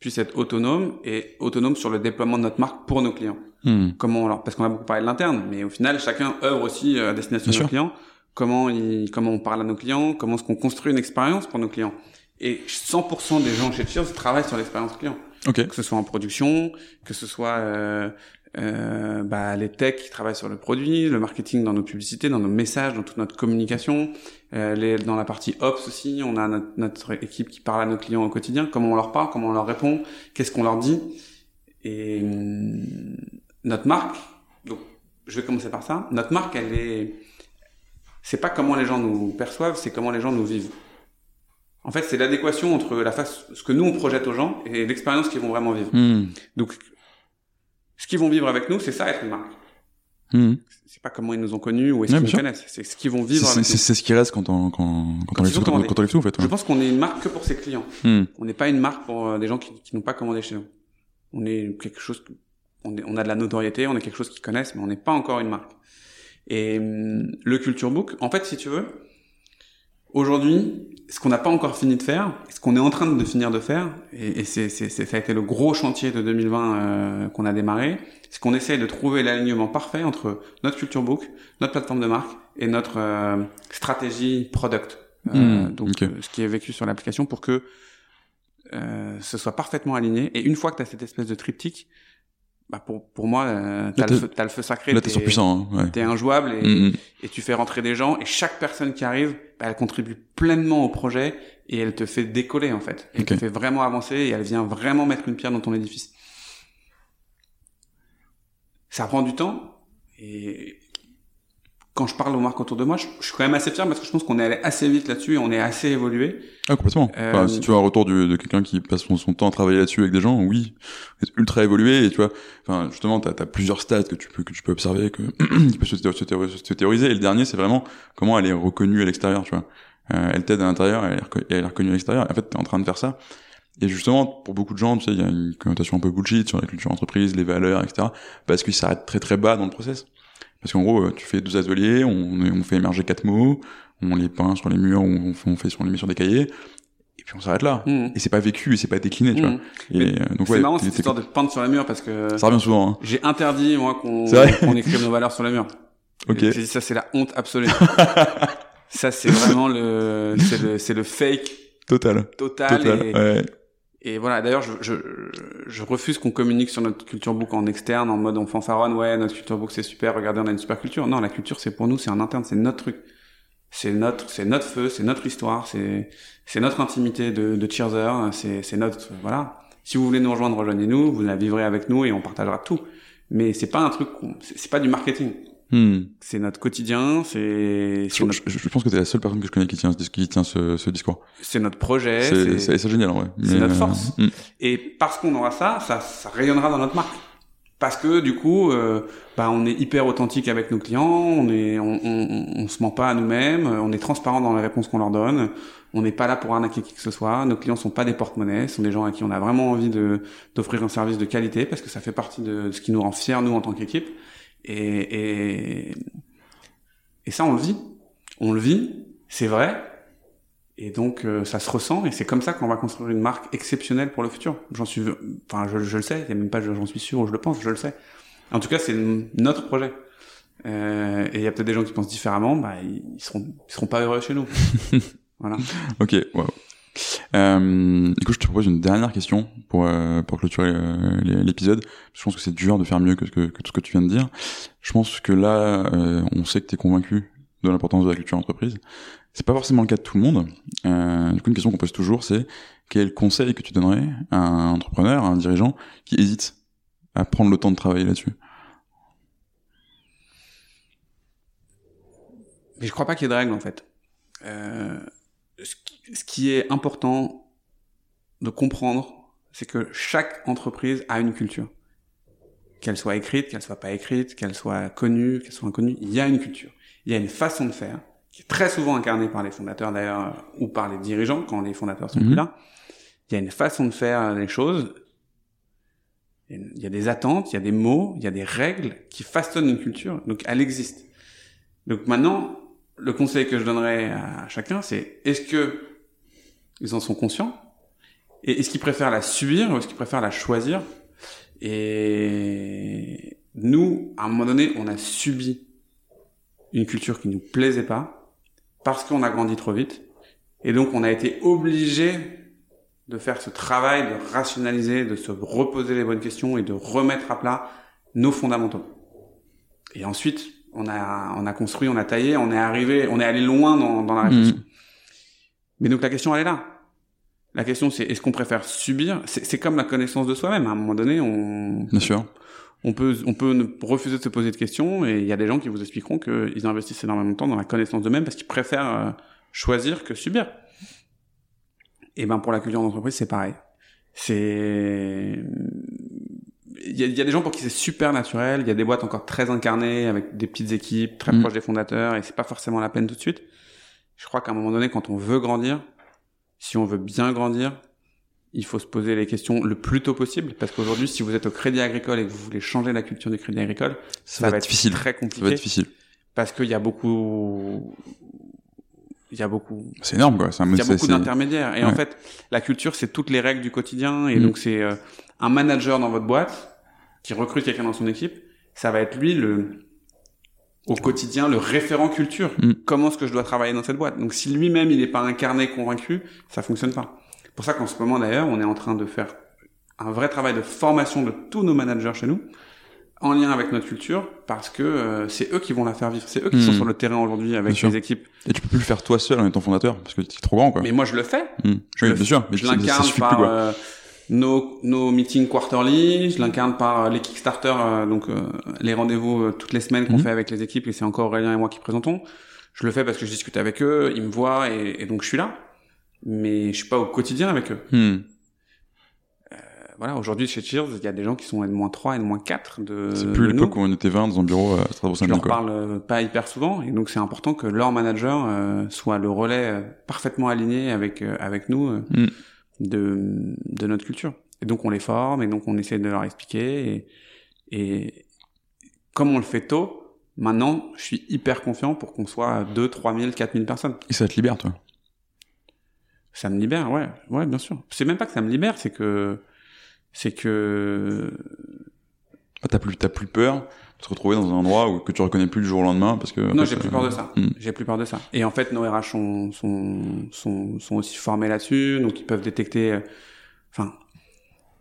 puisse être autonome et autonome sur le déploiement de notre marque pour nos clients Hmm. comment alors parce qu'on a beaucoup parlé de l'interne mais au final chacun œuvre aussi euh, à destination Bien de nos sûr. clients comment il, comment on parle à nos clients comment est-ce qu'on construit une expérience pour nos clients et 100% des gens chez Cheers travaillent sur l'expérience client Ok. que ce soit en production que ce soit euh, euh, bah, les techs qui travaillent sur le produit le marketing dans nos publicités dans nos messages dans toute notre communication euh, les, dans la partie ops aussi on a notre, notre équipe qui parle à nos clients au quotidien comment on leur parle comment on leur répond qu'est-ce qu'on leur dit et hum, notre marque, donc je vais commencer par ça. Notre marque, elle est, c'est pas comment les gens nous perçoivent, c'est comment les gens nous vivent. En fait, c'est l'adéquation entre la face, ce que nous on projette aux gens et l'expérience qu'ils vont vraiment vivre. Hmm. Donc, ce qu'ils vont vivre avec nous, c'est ça être une marque. Hmm. C'est pas comment ils nous ont connus ou est-ce Ouais, qu'ils nous sûr. connaissent. C'est ce qu'ils vont vivre C'est avec c'est- nous. c'est ce qui reste quand on, quand, quand, Quand on, tout, commandé. quand on tout, en fait. Je pense qu'on est une marque que pour ses clients. Hmm. On n'est pas une marque pour euh, des gens qui, qui n'ont pas commandé chez nous. On est quelque chose, on, est- on a de la notoriété, on est quelque chose qu'ils connaissent, mais on n'est pas encore une marque. Et hum, le Culture Book, en fait, si tu veux, aujourd'hui, ce qu'on n'a pas encore fini de faire, ce qu'on est en train de finir de faire, et, et c'est, ça a été le gros chantier de 2020 euh, qu'on a démarré, c'est qu'on essaye de trouver l'alignement parfait entre notre Culture Book, notre plateforme de marque et notre euh, stratégie product. Euh, Hmm, donc, ce qui est vécu sur l'application pour que ce soit parfaitement aligné. Et une fois que tu as cette espèce de triptyque, bah pour, pour moi, euh, t'as, le feu, t'as le feu sacré. Là, t'es surpuissant. Hein. Ouais. T'es injouable et, Hmm, hmm. et tu fais rentrer des gens. Et chaque personne qui arrive, bah, elle contribue pleinement au projet et elle te fait décoller en fait. Elle Ok. te fait vraiment avancer et elle vient vraiment mettre une pierre dans ton édifice. Ça prend du temps et quand je parle aux marques autour de moi, je, je suis quand même assez fier parce que je pense qu'on est allé assez vite là-dessus et on est assez évolué. Ah, complètement. Euh, Enfin, si tu as un retour du- de quelqu'un qui passe son, son temps à travailler là-dessus avec des gens, oui, c'est ultra évolué et tu vois, enfin, justement, t'as as plusieurs stats que tu peux que tu peux observer, que qui peut se, se thé- se théoriser. Et le dernier, c'est vraiment comment elle est reconnue à l'extérieur, tu vois. Euh, elle t'aide à l'intérieur, et elle est reconnue à l'extérieur. En fait, t'es en train de faire ça. Et justement, pour beaucoup de gens, tu sais, il y a une connotation un peu bullshit sur la culture entreprise, les valeurs, etc. Parce qu'ils s'arrêtent très très bas dans le process. Parce qu'en gros, euh, tu fais deux ateliers, on, on fait émerger quatre mots, on les peint sur les murs, on, on fait sur les murs sur des cahiers, et puis on s'arrête là. Mmh. Et c'est pas vécu, et c'est pas décliné, tu Mmh. vois. Et euh, donc C'est ouais, marrant cette histoire de peindre sur les murs parce que ça revient souvent. Hein. j'ai interdit moi qu'on qu'on écrive nos valeurs sur les murs. Ok. Ça c'est la honte absolue. ça c'est vraiment le c'est le c'est le fake Total. total, Total. et, Ouais. Et voilà d'ailleurs je, je je refuse qu'on communique sur notre culture book en externe en mode on fanfaronne ouais notre culture book c'est super regardez on a une super culture. Non la culture c'est pour nous c'est en interne c'est notre truc. C'est notre c'est notre feu c'est notre histoire c'est c'est notre intimité de de cheerser c'est c'est notre voilà. Si vous voulez nous rejoindre rejoignez-nous vous la vivrez avec nous et on partagera tout. Mais c'est pas un truc c'est pas du marketing Hmm. c'est notre quotidien c'est Je, notre, je- je pense que t'es la seule personne que je connais qui tient, ce- qui tient ce, ce discours. c'est notre projet C'est génial, en vrai. c'est notre euh, force. hmm. Et parce qu'on aura ça, ça, ça rayonnera dans notre marque. Parce que du coup, euh, bah, on est hyper authentique avec nos clients, on est, on, on, on se ment pas à nous-mêmes, on est transparent dans les réponses qu'on leur donne. On n'est pas là pour arnaquer qui que ce soit. Nos clients sont pas des porte-monnaies, ce sont des gens à qui on a vraiment envie de d'offrir un service de qualité parce que ça fait partie de ce qui nous rend fiers nous en tant qu'équipe. Et, et et ça, on le vit. On le vit, c'est vrai. Et donc, euh, ça se ressent, et c'est comme ça qu'on va construire une marque exceptionnelle pour le futur. J'en suis, enfin, je, je le sais, il y a même pas, j'en suis sûr ou je le pense, je le sais. En tout cas, c'est notre projet. Euh, et il y a peut-être des gens qui pensent différemment, bah, ils ils seront, ils seront pas heureux chez nous. voilà. Ok, wow. Euh, écoute, je te propose une dernière question pour, euh, pour clôturer euh, l'é- l'épisode. Je pense que c'est dur de faire mieux que, tout ce que tu viens de dire. Je pense que là, on sait que tu es convaincu de l'importance de la culture entreprise. C'est pas forcément le cas de tout le monde. Du coup, une question qu'on pose toujours, c'est quel conseil que tu donnerais à un entrepreneur, à un dirigeant qui hésite à prendre le temps de travailler là-dessus? Mais je crois pas qu'il y ait de règles, en fait. Ce, qui, est important de comprendre, c'est que chaque entreprise a une culture. Qu'elle soit écrite, qu'elle soit pas écrite, qu'elle soit connue, qu'elle soit inconnue, il y a une culture. Il y a une façon de faire, qui est très souvent incarnée par les fondateurs d'ailleurs, ou par les dirigeants, quand les fondateurs sont Mhm. plus là. Il y a une façon de faire les choses. Il y a des attentes, il y a des mots, il y a des règles qui façonnent une culture. Donc elle existe. Donc maintenant, le conseil que je donnerais à chacun, c'est est-ce que ils en sont conscients et est-ce qu'ils préfèrent la subir ou est-ce qu'ils préfèrent la choisir? Et nous, à un moment donné, on a subi une culture qui nous plaisait pas parce qu'on a grandi trop vite et donc on a été obligé de faire ce travail de rationaliser, de se reposer les bonnes questions et de remettre à plat nos fondamentaux. Et ensuite, on a, on a construit, on a taillé, on est arrivé, on est allé loin dans, dans la réflexion. Mhm. Mais donc la question, elle est là. La question, c'est est-ce qu'on préfère subir? C'est comme la connaissance de soi-même. À un moment donné, on, Bien sûr. on peut, on peut refuser de se poser de questions et il y a des gens qui vous expliqueront qu'ils investissent énormément de temps dans la connaissance d'eux-mêmes parce qu'ils préfèrent euh, choisir que subir. Et ben pour la culture d'entreprise, c'est pareil. C'est il y, a, il y a des gens pour qui c'est super naturel. Il y a des boîtes encore très incarnées avec des petites équipes très Mm. proches des fondateurs et c'est pas forcément la peine tout de suite. Je crois qu'à un moment donné, quand on veut grandir, si on veut bien grandir, il faut se poser les questions le plus tôt possible parce qu'aujourd'hui, si vous êtes au Crédit Agricole et que vous voulez changer la culture du Crédit Agricole, Ça, va être difficile. très Ça compliqué va être difficile. parce qu'il y a beaucoup, il y a beaucoup, C'est énorme, quoi. Il y a beaucoup d'intermédiaires. Et en fait, la culture, c'est toutes les règles du quotidien. Et Mm. donc, c'est euh, un manager dans votre boîte qui recrute quelqu'un dans son équipe. Ça va être lui le au quotidien le référent culture. Mm. Comment est-ce que je dois travailler dans cette boîte? Donc, si lui-même il n'est pas incarné, convaincu, ça fonctionne pas. C'est pour ça qu'en ce moment d'ailleurs, on est en train de faire un vrai travail de formation de tous nos managers chez nous en lien avec notre culture parce que euh, c'est eux qui vont la faire vivre. C'est eux qui sont sur le terrain aujourd'hui avec les équipes. Et tu peux plus le faire toi seul en étant fondateur parce que c'est trop grand, quoi. Mais moi, je le fais. Hmm. je Oui, le- bien sûr. Mais je l'incarne par plus, euh, nos, nos meetings quarterly, je l'incarne par euh, les Kickstarter, euh, donc euh, les rendez-vous euh, toutes les semaines qu'on Mhm. fait avec les équipes, et c'est encore Aurélien et moi qui présentons. Je le fais parce que je discute avec eux, ils me voient, et, et donc je suis là. Mais je suis pas au quotidien avec eux. Voilà, aujourd'hui chez Cheers, il y a des gens qui sont N-3, N-4 de, C'est plus l'époque où on était 20 dans un bureau à Je Strasbourg-Saint-Denis, leur quoi. parle euh, pas hyper souvent, et donc c'est important que leur manager euh, soit le relais euh, parfaitement aligné avec avec nous Mm. de de notre culture. Et donc on les forme, et donc on essaie de leur expliquer, et, et comme on le fait tôt, maintenant je suis hyper confiant pour qu'on soit 2, 3 000, 4 000 personnes. Et ça te libère, toi? Ça me libère, ouais, ouais, bien sûr. C'est même pas que ça me libère, c'est que c'est que Ah, t'as plus, t'as plus peur de te retrouver dans un endroit où, que tu reconnais plus le jour au lendemain parce que. Non, j'ai plus peur de ça. J'ai plus peur de ça. Et en fait, nos RH sont, sont, sont, sont aussi formés là-dessus, donc ils peuvent détecter. euh, Enfin,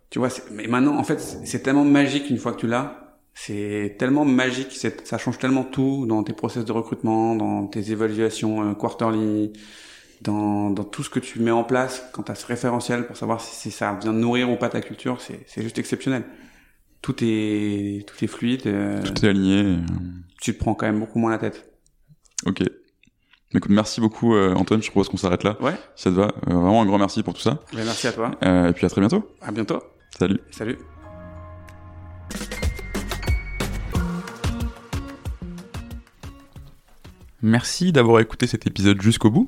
tu vois. Mais maintenant, en fait, c'est tellement magique une fois que tu l'as. C'est tellement magique, ça change tellement tout dans tes process de recrutement, dans tes évaluations euh, quarterly, dans, dans tout ce que tu mets en place quand tu as ce référentiel pour savoir si, si ça vient nourrir ou pas ta culture. C'est juste exceptionnel. Tout est, tout est fluide. euh, Tout est aligné. euh, tu te prends quand même beaucoup moins la tête. Ok. Écoute, merci beaucoup, euh, Antoine. Je propose qu'on s'arrête là. Ouais. Si ça te va? Euh, vraiment un grand merci pour tout ça. Ben, merci à toi. Euh, et puis à très bientôt. À bientôt. Salut. Salut. Merci d'avoir écouté cet épisode jusqu'au bout.